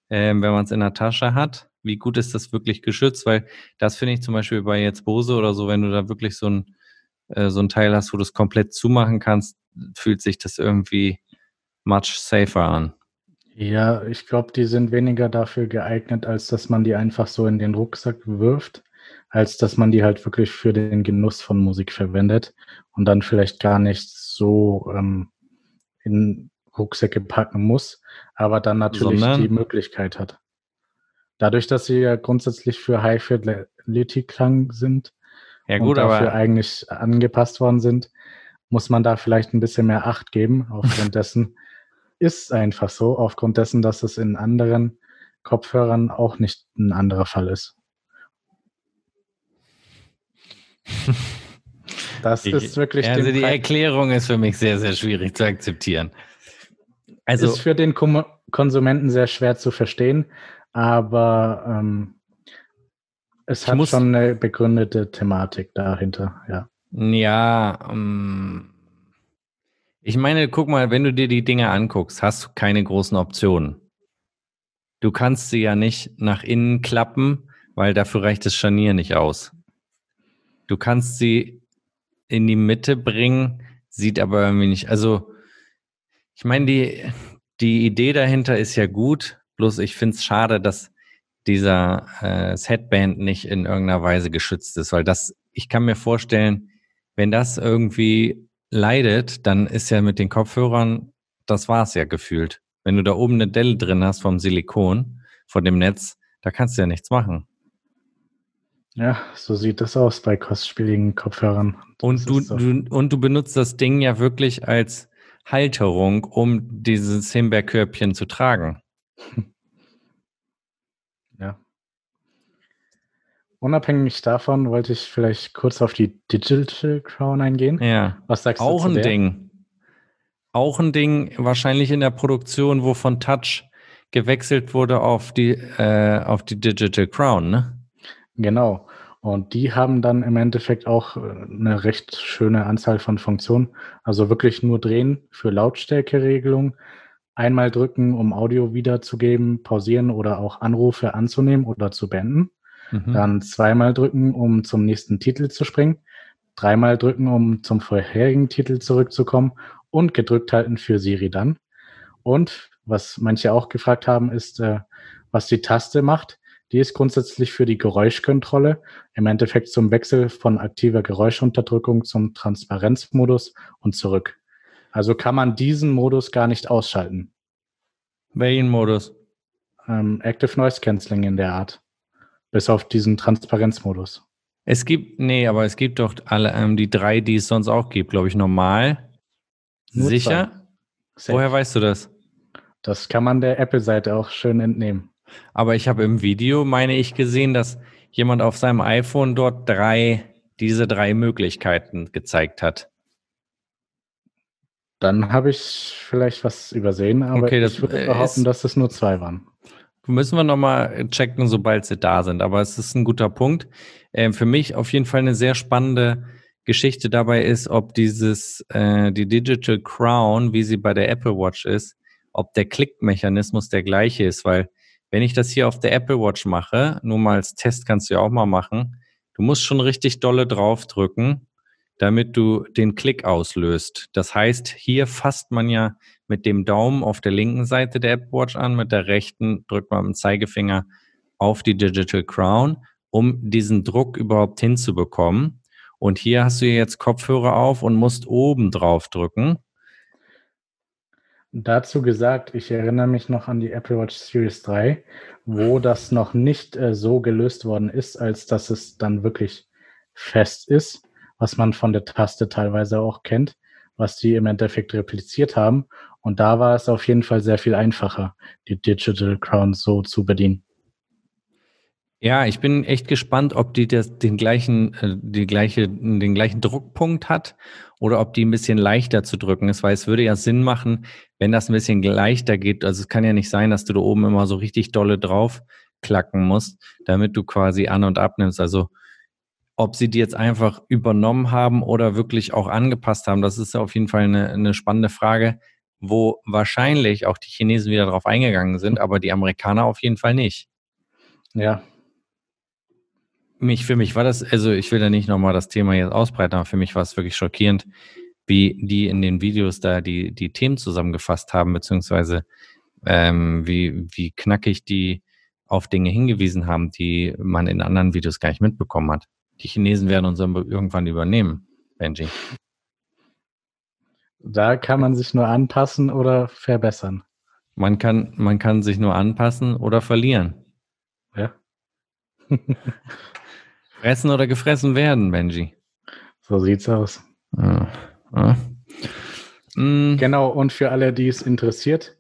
äh, wenn man es in der Tasche hat? Wie gut ist das wirklich geschützt? Weil das finde ich zum Beispiel bei jetzt Bose oder so, wenn du da wirklich so ein äh, so ein Teil hast, wo du es komplett zumachen kannst, fühlt sich das irgendwie much safer an. Ja, ich glaube, die sind weniger dafür geeignet, als dass man die einfach so in den Rucksack wirft, als dass man die halt wirklich für den Genuss von Musik verwendet und dann vielleicht gar nicht so ähm, in Rucksäcke packen muss, aber dann natürlich Sondern? die Möglichkeit hat. Dadurch, dass sie ja grundsätzlich für High Fidelity Klang sind, ja, gut, und dafür aber eigentlich angepasst worden sind, muss man da vielleicht ein bisschen mehr Acht geben. Aufgrund [laughs] dessen ist einfach so, aufgrund dessen, dass es in anderen Kopfhörern auch nicht ein anderer Fall ist. [laughs] Das ich, ist wirklich. Also die Erklärung ist für mich sehr, sehr schwierig zu akzeptieren. Also ist für den Konsumenten sehr schwer zu verstehen, aber ähm, es hat muss, schon eine begründete Thematik dahinter, ja. Ja, um, ähm, ich meine, guck mal, wenn du dir die Dinge anguckst, hast du keine großen Optionen. Du kannst sie ja nicht nach innen klappen, weil dafür reicht das Scharnier nicht aus. Du kannst sie in die Mitte bringen, sieht aber irgendwie nicht. Also, ich meine, die, die Idee dahinter ist ja gut, bloß ich finde es schade, dass dieser äh, Headband nicht in irgendeiner Weise geschützt ist, weil das, ich kann mir vorstellen, wenn das irgendwie leidet, dann ist ja mit den Kopfhörern, das war's ja gefühlt. Wenn du da oben eine Delle drin hast vom Silikon, von dem Netz, da kannst du ja nichts machen. Ja, so sieht das aus bei kostspieligen Kopfhörern. und du, so. du, und du benutzt das Ding ja wirklich als Halterung, um dieses Himbeerkörbchen zu tragen. [laughs] Unabhängig davon wollte ich vielleicht kurz auf die Digital Crown eingehen. Ja. Was sagst Auch du? Auch ein Ding. Auch ein Ding, wahrscheinlich in der Produktion, wo von Touch gewechselt wurde auf die, äh, auf die Digital Crown, ne? Genau. Und die haben dann im Endeffekt auch äh, eine recht schöne Anzahl von Funktionen. Also wirklich nur drehen für Lautstärkeregelung, einmal drücken, um Audio wiederzugeben, pausieren oder auch Anrufe anzunehmen oder zu beenden. Mhm. Dann zweimal drücken, um zum nächsten Titel zu springen. Dreimal drücken, um zum vorherigen Titel zurückzukommen. Und gedrückt halten für Siri dann. Und was manche auch gefragt haben, ist, äh, was die Taste macht. Die ist grundsätzlich für die Geräuschkontrolle, im Endeffekt zum Wechsel von aktiver Geräuschunterdrückung zum Transparenzmodus und zurück. Also kann man diesen Modus gar nicht ausschalten. Welchen Modus? Ähm, Active Noise Cancelling in der Art. Bis auf diesen Transparenzmodus. Es gibt, nee, aber es gibt doch alle ähm, die drei, die es sonst auch gibt, glaube ich, normal. Nur Sicher? Woher weißt du das? Das kann man der Apple-Seite auch schön entnehmen. Aber ich habe im Video, meine ich, gesehen, dass jemand auf seinem iPhone dort drei, diese drei Möglichkeiten gezeigt hat. Dann habe ich vielleicht was übersehen, aber Okay, das, ich würde äh, behaupten, dass es nur zwei waren. Müssen wir nochmal checken, sobald sie da sind. Aber es ist ein guter Punkt. Ähm, für mich auf jeden Fall eine sehr spannende Geschichte dabei ist, ob dieses, äh, die Digital Crown, wie sie bei der Apple Watch ist, ob der Klickmechanismus der gleiche ist. Weil wenn ich das hier auf der Apple Watch mache, nur mal als Test kannst du ja auch mal machen, du musst schon richtig dolle draufdrücken, damit du den Klick auslöst. Das heißt, hier fasst man ja mit dem Daumen auf der linken Seite der Apple Watch an, mit der rechten drückt man mit dem Zeigefinger auf die Digital Crown, um diesen Druck überhaupt hinzubekommen. Und hier hast du jetzt Kopfhörer auf und musst oben drauf drücken. Dazu gesagt, ich erinnere mich noch an die Apple Watch Series 3, wo das noch nicht äh, so gelöst worden ist, als dass es dann wirklich fest ist, was man von der Taste teilweise auch kennt, was die im Endeffekt repliziert haben. Und da war es auf jeden Fall sehr viel einfacher, die Digital Crown so zu bedienen. Ja, ich bin echt gespannt, ob die das, den gleichen, äh, die gleiche, den gleichen Druckpunkt hat oder ob die ein bisschen leichter zu drücken ist, weil es würde ja Sinn machen, wenn das ein bisschen leichter geht. Also es kann ja nicht sein, dass du da oben immer so richtig dolle drauf klacken musst, damit du quasi an und abnimmst. Also ob sie die jetzt einfach übernommen haben oder wirklich auch angepasst haben, das ist auf jeden Fall eine, eine spannende Frage, wo wahrscheinlich auch die Chinesen wieder drauf eingegangen sind, aber die Amerikaner auf jeden Fall nicht. Ja, Mich, für mich war das, also ich will da nicht nochmal das Thema jetzt ausbreiten, aber für mich war es wirklich schockierend, wie die in den Videos da die, die Themen zusammengefasst haben, beziehungsweise ähm, wie, wie knackig die auf Dinge hingewiesen haben, die man in anderen Videos gar nicht mitbekommen hat. Die Chinesen werden uns irgendwann übernehmen, Benji. Da kann man sich nur anpassen oder verbessern. Man kann, man kann sich nur anpassen oder verlieren. Ja, [laughs] Fressen oder gefressen werden, Benji. so sieht's aus. Ja. Ja. Mm, Genau, und für alle, die es interessiert,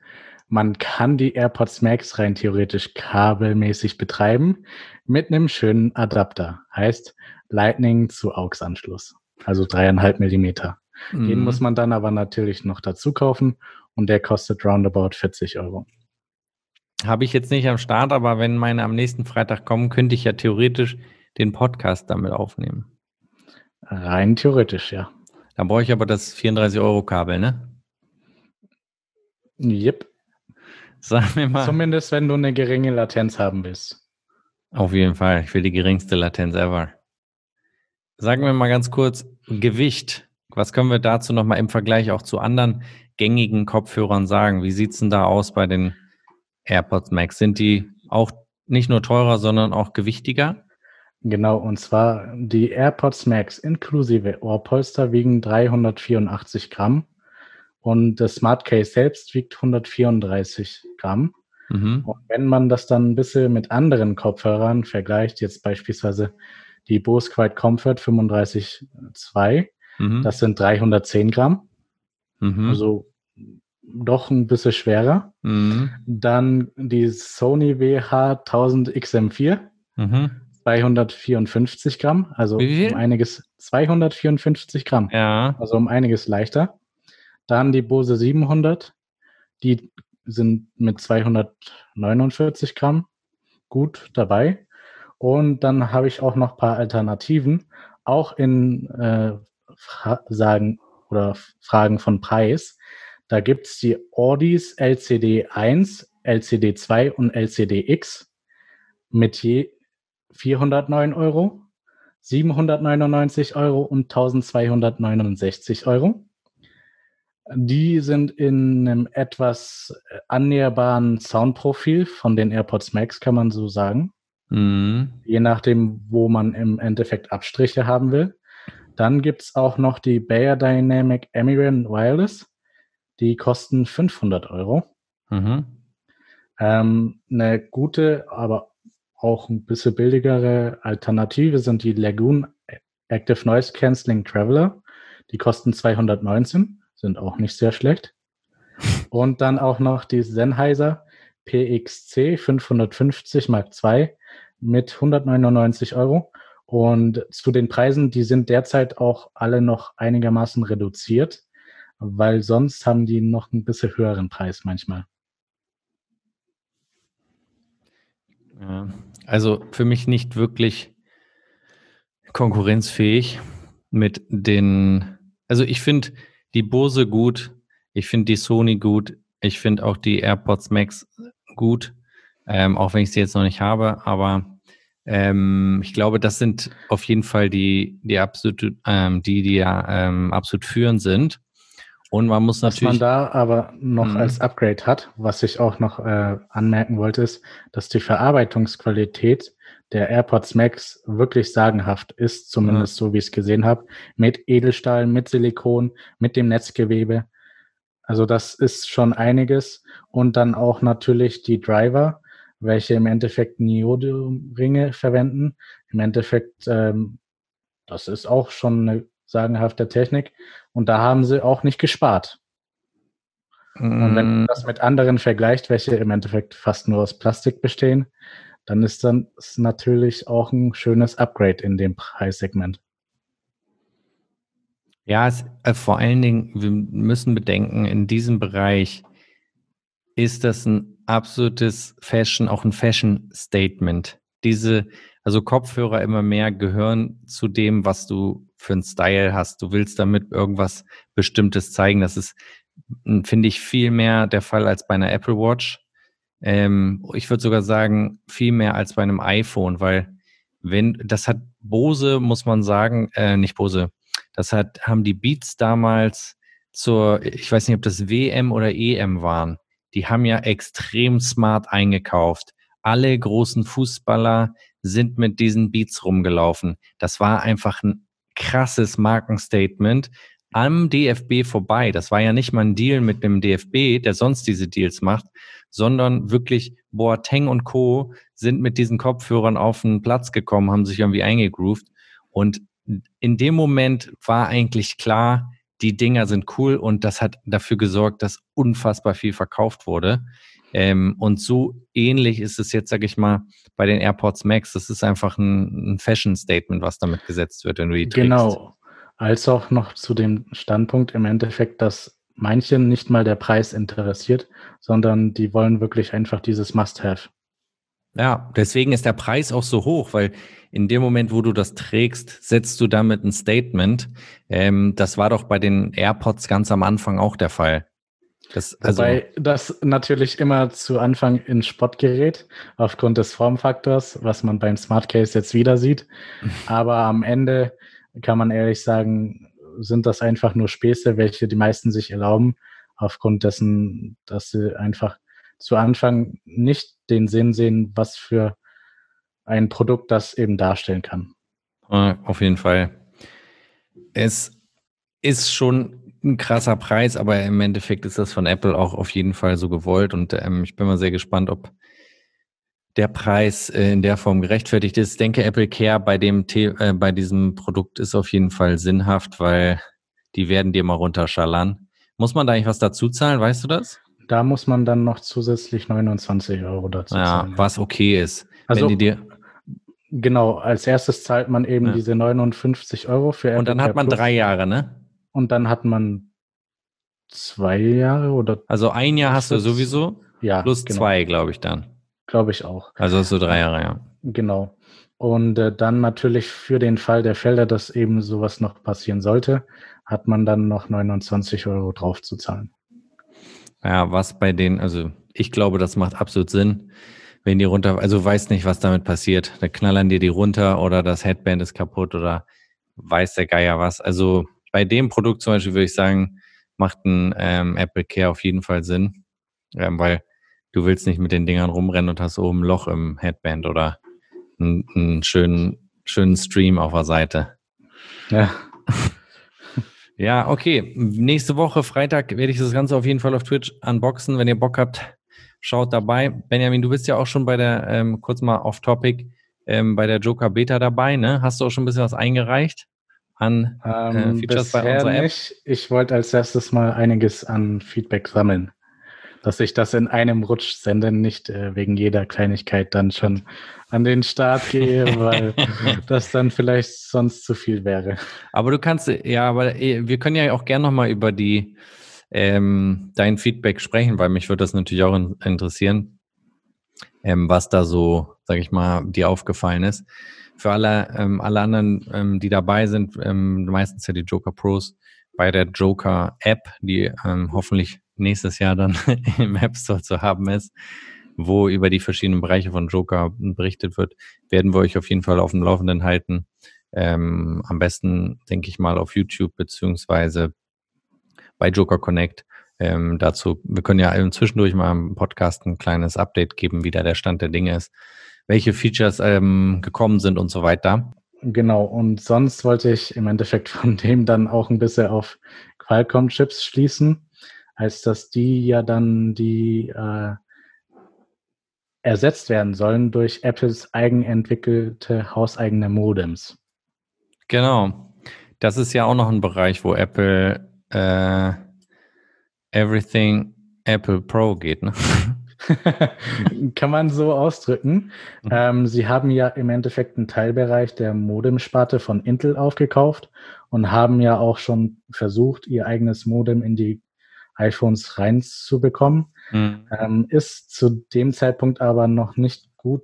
man kann die AirPods Max rein theoretisch kabelmäßig betreiben mit einem schönen Adapter. Heißt Lightning zu AUX-Anschluss. Also dreieinhalb Millimeter. Den mm. muss man dann aber natürlich noch dazu kaufen und der kostet roundabout 40 Euro. Habe ich jetzt nicht am Start, aber wenn meine am nächsten Freitag kommen, könnte ich ja theoretisch den Podcast damit aufnehmen. Rein theoretisch, ja. Da brauche ich aber das 34-Euro-Kabel, ne? Yep. Sag mir mal. Zumindest wenn du eine geringe Latenz haben willst. Auf jeden Fall. Ich will die geringste Latenz ever. Sagen wir mal ganz kurz, Gewicht. Was können wir dazu nochmal im Vergleich auch zu anderen gängigen Kopfhörern sagen? Wie sieht's denn da aus bei den AirPods Max? Sind die auch nicht nur teurer, sondern auch gewichtiger? Genau, und zwar die AirPods Max inklusive Ohrpolster wiegen 384 Gramm und das Smart Case selbst wiegt 134 Gramm. Mhm. Und wenn man das dann ein bisschen mit anderen Kopfhörern vergleicht, jetzt beispielsweise die Bose Quiet Comfort 35.2, Mhm. das sind 310 Gramm, mhm. also doch ein bisschen schwerer. mhm. Dann die Sony WH 1000 XM4, Mhm. 254 Gramm, also um einiges, 254 Gramm, Ja. also um einiges leichter. Dann die Bose 700, die sind mit 249 Gramm gut dabei. Und dann habe ich auch noch ein paar Alternativen, auch in äh, Fra Sagen oder Fragen von Preis. Da gibt es die Audis LCD 1, LCD 2 und LCD X mit je 409 Euro, 799 Euro und 1269 Euro. Die sind in einem etwas äh, annäherbaren Soundprofil von den AirPods Max, kann man so sagen. Mhm. Je nachdem, wo man im Endeffekt Abstriche haben will. Dann gibt es auch noch die Bayer Dynamic Amiran Wireless. Die kosten 500 Euro. Mhm. Ähm, eine gute, aber auch ein bisschen billigere Alternative sind die Lagoon Active Noise Cancelling Traveler. Die kosten 219, sind auch nicht sehr schlecht. [laughs] Und dann auch noch die Sennheiser PXC 550 Mark II mit 199 Euro. Und zu den Preisen, die sind derzeit auch alle noch einigermaßen reduziert, weil sonst haben die noch ein bisschen höheren Preis manchmal. Also für mich nicht wirklich konkurrenzfähig mit den, also ich finde die Bose gut, ich finde die Sony gut, ich finde auch die AirPods Max gut, ähm, auch wenn ich sie jetzt noch nicht habe, aber ähm, ich glaube, das sind auf jeden Fall die, die absolut, ähm, die, die ja ähm, absolut führend sind. Und man muss natürlich. Was man da aber noch mhm. als Upgrade hat, was ich auch noch äh, anmerken wollte, ist, dass die Verarbeitungsqualität der AirPods Max wirklich sagenhaft ist, zumindest ja. so wie ich es gesehen habe, mit Edelstahl, mit Silikon, mit dem Netzgewebe. Also das ist schon einiges. Und dann auch natürlich die Driver, welche im Endeffekt Niode-Ringe verwenden. Im Endeffekt, ähm, das ist auch schon eine sagenhafte Technik. Und da haben sie auch nicht gespart. Mm. Und wenn man das mit anderen vergleicht, welche im Endeffekt fast nur aus Plastik bestehen, dann ist das natürlich auch ein schönes Upgrade in dem Preissegment. Ja, es, äh, vor allen Dingen, wir müssen bedenken, in diesem Bereich ist das ein absolutes Fashion, auch ein Fashion-Statement. Diese, also Kopfhörer immer mehr gehören zu dem, was du für einen Style hast. Du willst damit irgendwas Bestimmtes zeigen. Das ist, hm, finde ich, viel mehr der Fall als bei einer Apple Watch. Ähm, ich würde sogar sagen, viel mehr als bei einem iPhone, weil wenn, das hat Bose, muss man sagen, äh, nicht Bose, das hat, haben die Beats damals zur, ich weiß nicht, ob das WM oder EM waren. Die haben ja extrem smart eingekauft. Alle großen Fußballer sind mit diesen Beats rumgelaufen. Das war einfach ein krasses Markenstatement am DFB vorbei. Das war ja nicht mal ein Deal mit dem DFB, der sonst diese Deals macht, sondern wirklich Boateng und Co. sind mit diesen Kopfhörern auf den Platz gekommen, haben sich irgendwie eingegroovt. Und in dem Moment war eigentlich klar, die Dinger sind cool und das hat dafür gesorgt, dass unfassbar viel verkauft wurde. Ähm, und so ähnlich ist es jetzt, sag ich mal, bei den AirPods Max. Das ist einfach ein, ein Fashion-Statement, was damit gesetzt wird, wenn du die trägst. Genau. Als auch noch zu dem Standpunkt im Endeffekt, dass manchen nicht mal der Preis interessiert, sondern die wollen wirklich einfach dieses Must-Have. Ja, deswegen ist der Preis auch so hoch, weil in dem Moment, wo du das trägst, setzt du damit ein Statement. Ähm, das war doch bei den AirPods ganz am Anfang auch der Fall. Das, also Wobei das natürlich immer zu Anfang in Spott gerät, aufgrund des Formfaktors, was man beim Smart Case jetzt wieder sieht. [laughs] Aber am Ende kann man ehrlich sagen, sind das einfach nur Späße, welche die meisten sich erlauben, aufgrund dessen, dass sie einfach zu Anfang nicht den Sinn sehen, was für ein Produkt das eben darstellen kann. Auf jeden Fall. Es ist schon ein krasser Preis, aber im Endeffekt ist das von Apple auch auf jeden Fall so gewollt und ähm, ich bin mal sehr gespannt, ob der Preis äh, in der Form gerechtfertigt ist. Ich denke, Apple Care bei dem äh, bei diesem Produkt ist auf jeden Fall sinnhaft, weil die werden dir mal runterschallern. Muss man da eigentlich was dazu zahlen? Weißt du das? Da muss man dann noch zusätzlich 29 Euro dazu ja, zahlen. Was okay ist. Also, wenn die dir genau, als erstes zahlt man eben ja. diese 59 Euro für Und dann hat man Plus. drei Jahre, ne? Und dann hat man zwei Jahre oder. Also ein Jahr hast du sowieso. Ja. Plus genau. zwei, glaube ich dann. Glaube ich auch. Also hast du drei Jahre, ja. Genau. Und äh, dann natürlich für den Fall der Fälle, dass eben sowas noch passieren sollte, hat man dann noch 29 Euro drauf zu zahlen. Ja, was bei denen, also ich glaube, das macht absolut Sinn, wenn die runter, also weiß nicht, was damit passiert. Da knallern dir die runter oder das Headband ist kaputt oder weiß der Geier was. Also bei dem Produkt zum Beispiel würde ich sagen, macht ein ähm, Apple Care auf jeden Fall Sinn, ähm, weil du willst nicht mit den Dingern rumrennen und hast oben ein Loch im Headband oder einen, einen schönen, schönen Stream auf der Seite. Ja. Ja, okay. Nächste Woche, Freitag, werde ich das Ganze auf jeden Fall auf Twitch unboxen. Wenn ihr Bock habt, schaut dabei. Benjamin, du bist ja auch schon bei der, ähm, kurz mal off-topic, ähm, bei der Joker Beta dabei, ne? Hast du auch schon ein bisschen was eingereicht an äh, ähm, Features bei unserer App? Nicht. Ich wollte als erstes mal einiges an Feedback sammeln. Dass ich das in einem Rutsch sende, nicht äh, wegen jeder Kleinigkeit dann schon an den Start gehe, [laughs] weil das dann vielleicht sonst zu viel wäre. Aber du kannst, ja, aber äh, wir können ja auch gerne nochmal über die ähm, dein Feedback sprechen, weil mich würde das natürlich auch in, interessieren, ähm, was da so, sag ich mal, dir aufgefallen ist. Für alle, ähm, alle anderen, ähm, die dabei sind, ähm, meistens ja die Joker Pros bei der Joker App, die ähm, hoffentlich nächstes Jahr dann [laughs] im App Store zu haben ist, wo über die verschiedenen Bereiche von Joker berichtet wird, werden wir euch auf jeden Fall auf dem Laufenden halten. Ähm, am besten, denke ich mal, auf YouTube beziehungsweise bei Joker Connect. Ähm, dazu, wir können ja zwischendurch mal im Podcast ein kleines Update geben, wie da der Stand der Dinge ist, welche Features ähm, gekommen sind und so weiter. Genau, und sonst wollte ich im Endeffekt von dem dann auch ein bisschen auf Qualcomm-Chips schließen als dass die ja dann die äh, ersetzt werden sollen durch Apples eigenentwickelte hauseigene Modems. Genau. Das ist ja auch noch ein Bereich, wo Apple äh, Everything Apple Pro geht, ne? [laughs] Kann man so ausdrücken. Mhm. Ähm, sie haben ja im Endeffekt einen Teilbereich der Modem-Sparte von Intel aufgekauft und haben ja auch schon versucht, ihr eigenes Modem in die iPhones reinzubekommen. Mhm. Ähm, ist zu dem Zeitpunkt aber noch nicht gut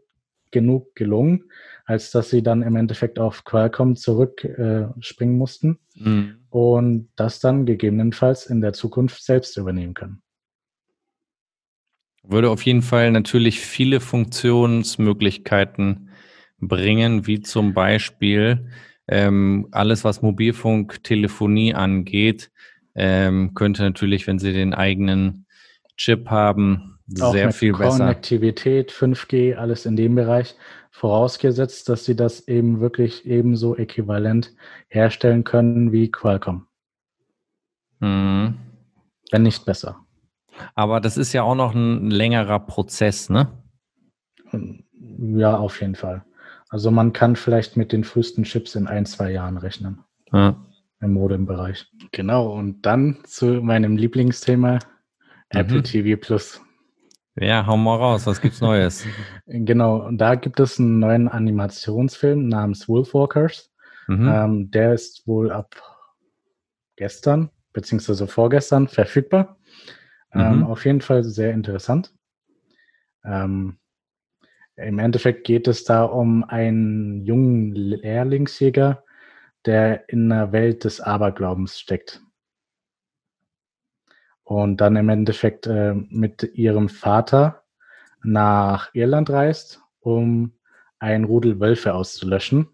genug gelungen, als dass sie dann im Endeffekt auf Qualcomm zurückspringen äh, mussten mhm. und das dann gegebenenfalls in der Zukunft selbst übernehmen können. Würde auf jeden Fall natürlich viele Funktionsmöglichkeiten bringen, wie zum Beispiel ähm, alles, was Mobilfunk, Telefonie angeht, ähm, könnte natürlich, wenn sie den eigenen Chip haben, Auch sehr viel besser. Konnektivität, 5G, alles in dem Bereich, vorausgesetzt, dass sie das eben wirklich ebenso äquivalent herstellen können wie Qualcomm. Mhm. Wenn nicht besser. Aber das ist ja auch noch ein längerer Prozess, ne? Ja, auf jeden Fall. Also man kann vielleicht mit den frühesten Chips in ein, zwei Jahren rechnen. Ja im Modem-Bereich. Genau, und dann zu meinem Lieblingsthema, mhm. Apple TV Plus. Ja, hau mal raus, was gibt's Neues? [laughs] genau, und da gibt es einen neuen Animationsfilm namens Wolfwalkers. Mhm. Ähm, der ist wohl ab gestern, beziehungsweise vorgestern verfügbar. Ähm, mhm. auf jeden Fall sehr interessant. Ähm, Im Endeffekt geht es da um einen jungen Lehrlingsjäger, der in einer Welt des Aberglaubens steckt. Und dann im Endeffekt äh, mit ihrem Vater nach Irland reist, um ein Rudel Wölfe auszulöschen.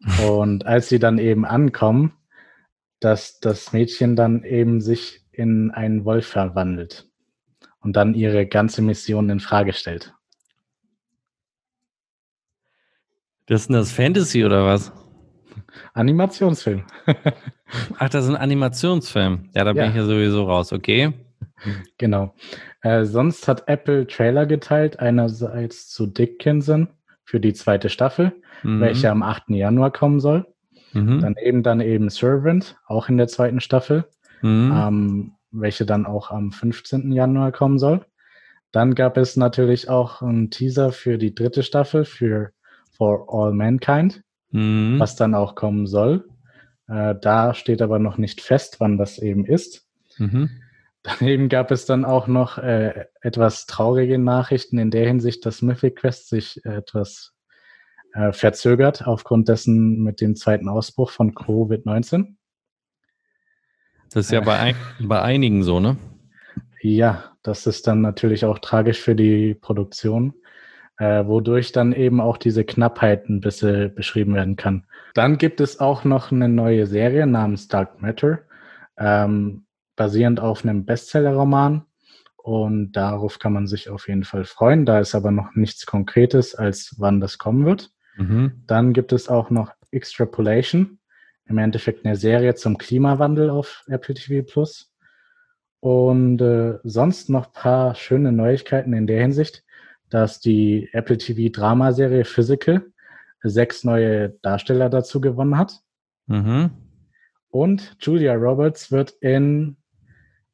[laughs] Und als sie dann eben ankommen, dass das Mädchen dann eben sich in einen Wolf verwandelt und dann ihre ganze Mission in Frage stellt. Das ist das Fantasy oder was? Animationsfilm. [laughs] Ach, das ist ein Animationsfilm. Ja, da bin ja. ich ja sowieso raus, okay. Genau. Äh, sonst hat Apple Trailer geteilt, einerseits zu Dickinson für die zweite Staffel, mhm. welche am 8. Januar kommen soll. Mhm. Daneben dann eben Servant, auch in der zweiten Staffel, mhm. ähm, welche dann auch am 15. Januar kommen soll. Dann gab es natürlich auch einen Teaser für die dritte Staffel für For All Mankind mhm. was dann auch kommen soll. Äh, da steht aber noch nicht fest, wann das eben ist. Mhm. Daneben gab es dann auch noch äh, etwas traurige Nachrichten in der Hinsicht, dass Mythic Quest sich etwas äh, verzögert aufgrund dessen mit dem zweiten Ausbruch von Covid-19. Das ist ja bei, ein, [laughs] bei einigen so, ne? Ja, das ist dann natürlich auch tragisch für die Produktion äh, wodurch dann eben auch diese Knappheit ein bisschen beschrieben werden kann. Dann gibt es auch noch eine neue Serie namens Dark Matter, ähm, basierend auf einem Bestseller-Roman. Und darauf kann man sich auf jeden Fall freuen. Da ist aber noch nichts Konkretes, als wann das kommen wird. Mhm. Dann gibt es auch noch Extrapolation, im Endeffekt eine Serie zum Klimawandel auf Apple TV Plus. Und äh, sonst noch paar schöne Neuigkeiten in der Hinsicht dass die Apple TV Dramaserie Physical sechs neue Darsteller dazu gewonnen hat. Mhm. Und Julia Roberts wird in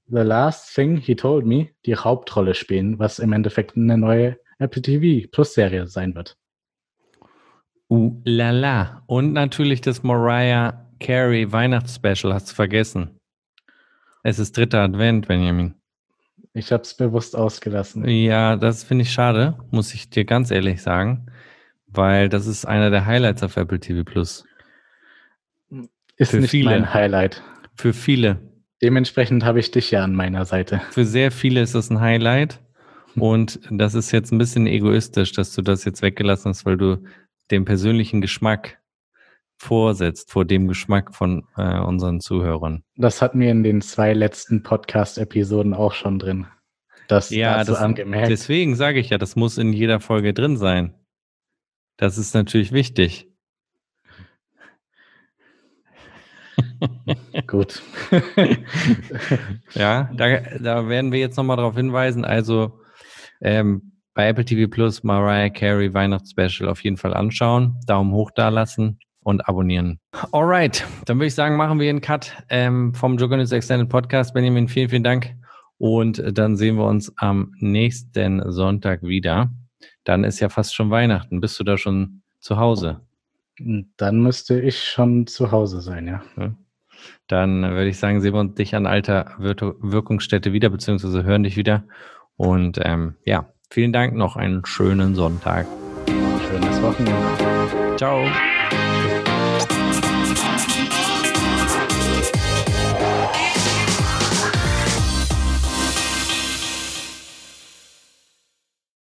The Last Thing He Told Me die Hauptrolle spielen, was im Endeffekt eine neue Apple TV Plus Serie sein wird. Uh, la la. Und natürlich das Mariah Carey Weihnachtsspecial, hast du vergessen. Es ist dritter Advent, Benjamin. Ich habe es bewusst ausgelassen. Ja, das finde ich schade, muss ich dir ganz ehrlich sagen, weil das ist einer der Highlights auf Apple TV Plus. Ist Für nicht viele. mein Highlight. Für viele. Dementsprechend habe ich dich ja an meiner Seite. Für sehr viele ist das ein Highlight. Und das ist jetzt ein bisschen egoistisch, dass du das jetzt weggelassen hast, weil du dem persönlichen Geschmack vorsetzt, vor dem Geschmack von äh, unseren Zuhörern. Das hatten wir in den zwei letzten Podcast-Episoden auch schon drin. Das ja, das, angemerkt. deswegen sage ich ja, das muss in jeder Folge drin sein. Das ist natürlich wichtig. Gut. [laughs] ja, da, da werden wir jetzt nochmal darauf hinweisen. Also ähm, bei Apple TV Plus Mariah Carey Weihnachtsspecial auf jeden Fall anschauen. Daumen hoch da lassen und abonnieren. Alright, dann würde ich sagen, machen wir einen Cut ähm, vom Journalist Extended Podcast. Benjamin, vielen, vielen Dank. Und dann sehen wir uns am nächsten Sonntag wieder. Dann ist ja fast schon Weihnachten. Bist du da schon zu Hause? Dann müsste ich schon zu Hause sein, ja. ja. Dann würde ich sagen, sehen wir uns dich an alter Wirkungsstätte wieder, beziehungsweise hören dich wieder. Und ähm, ja, vielen Dank, noch einen schönen Sonntag. Schönes Wochenende. Ciao.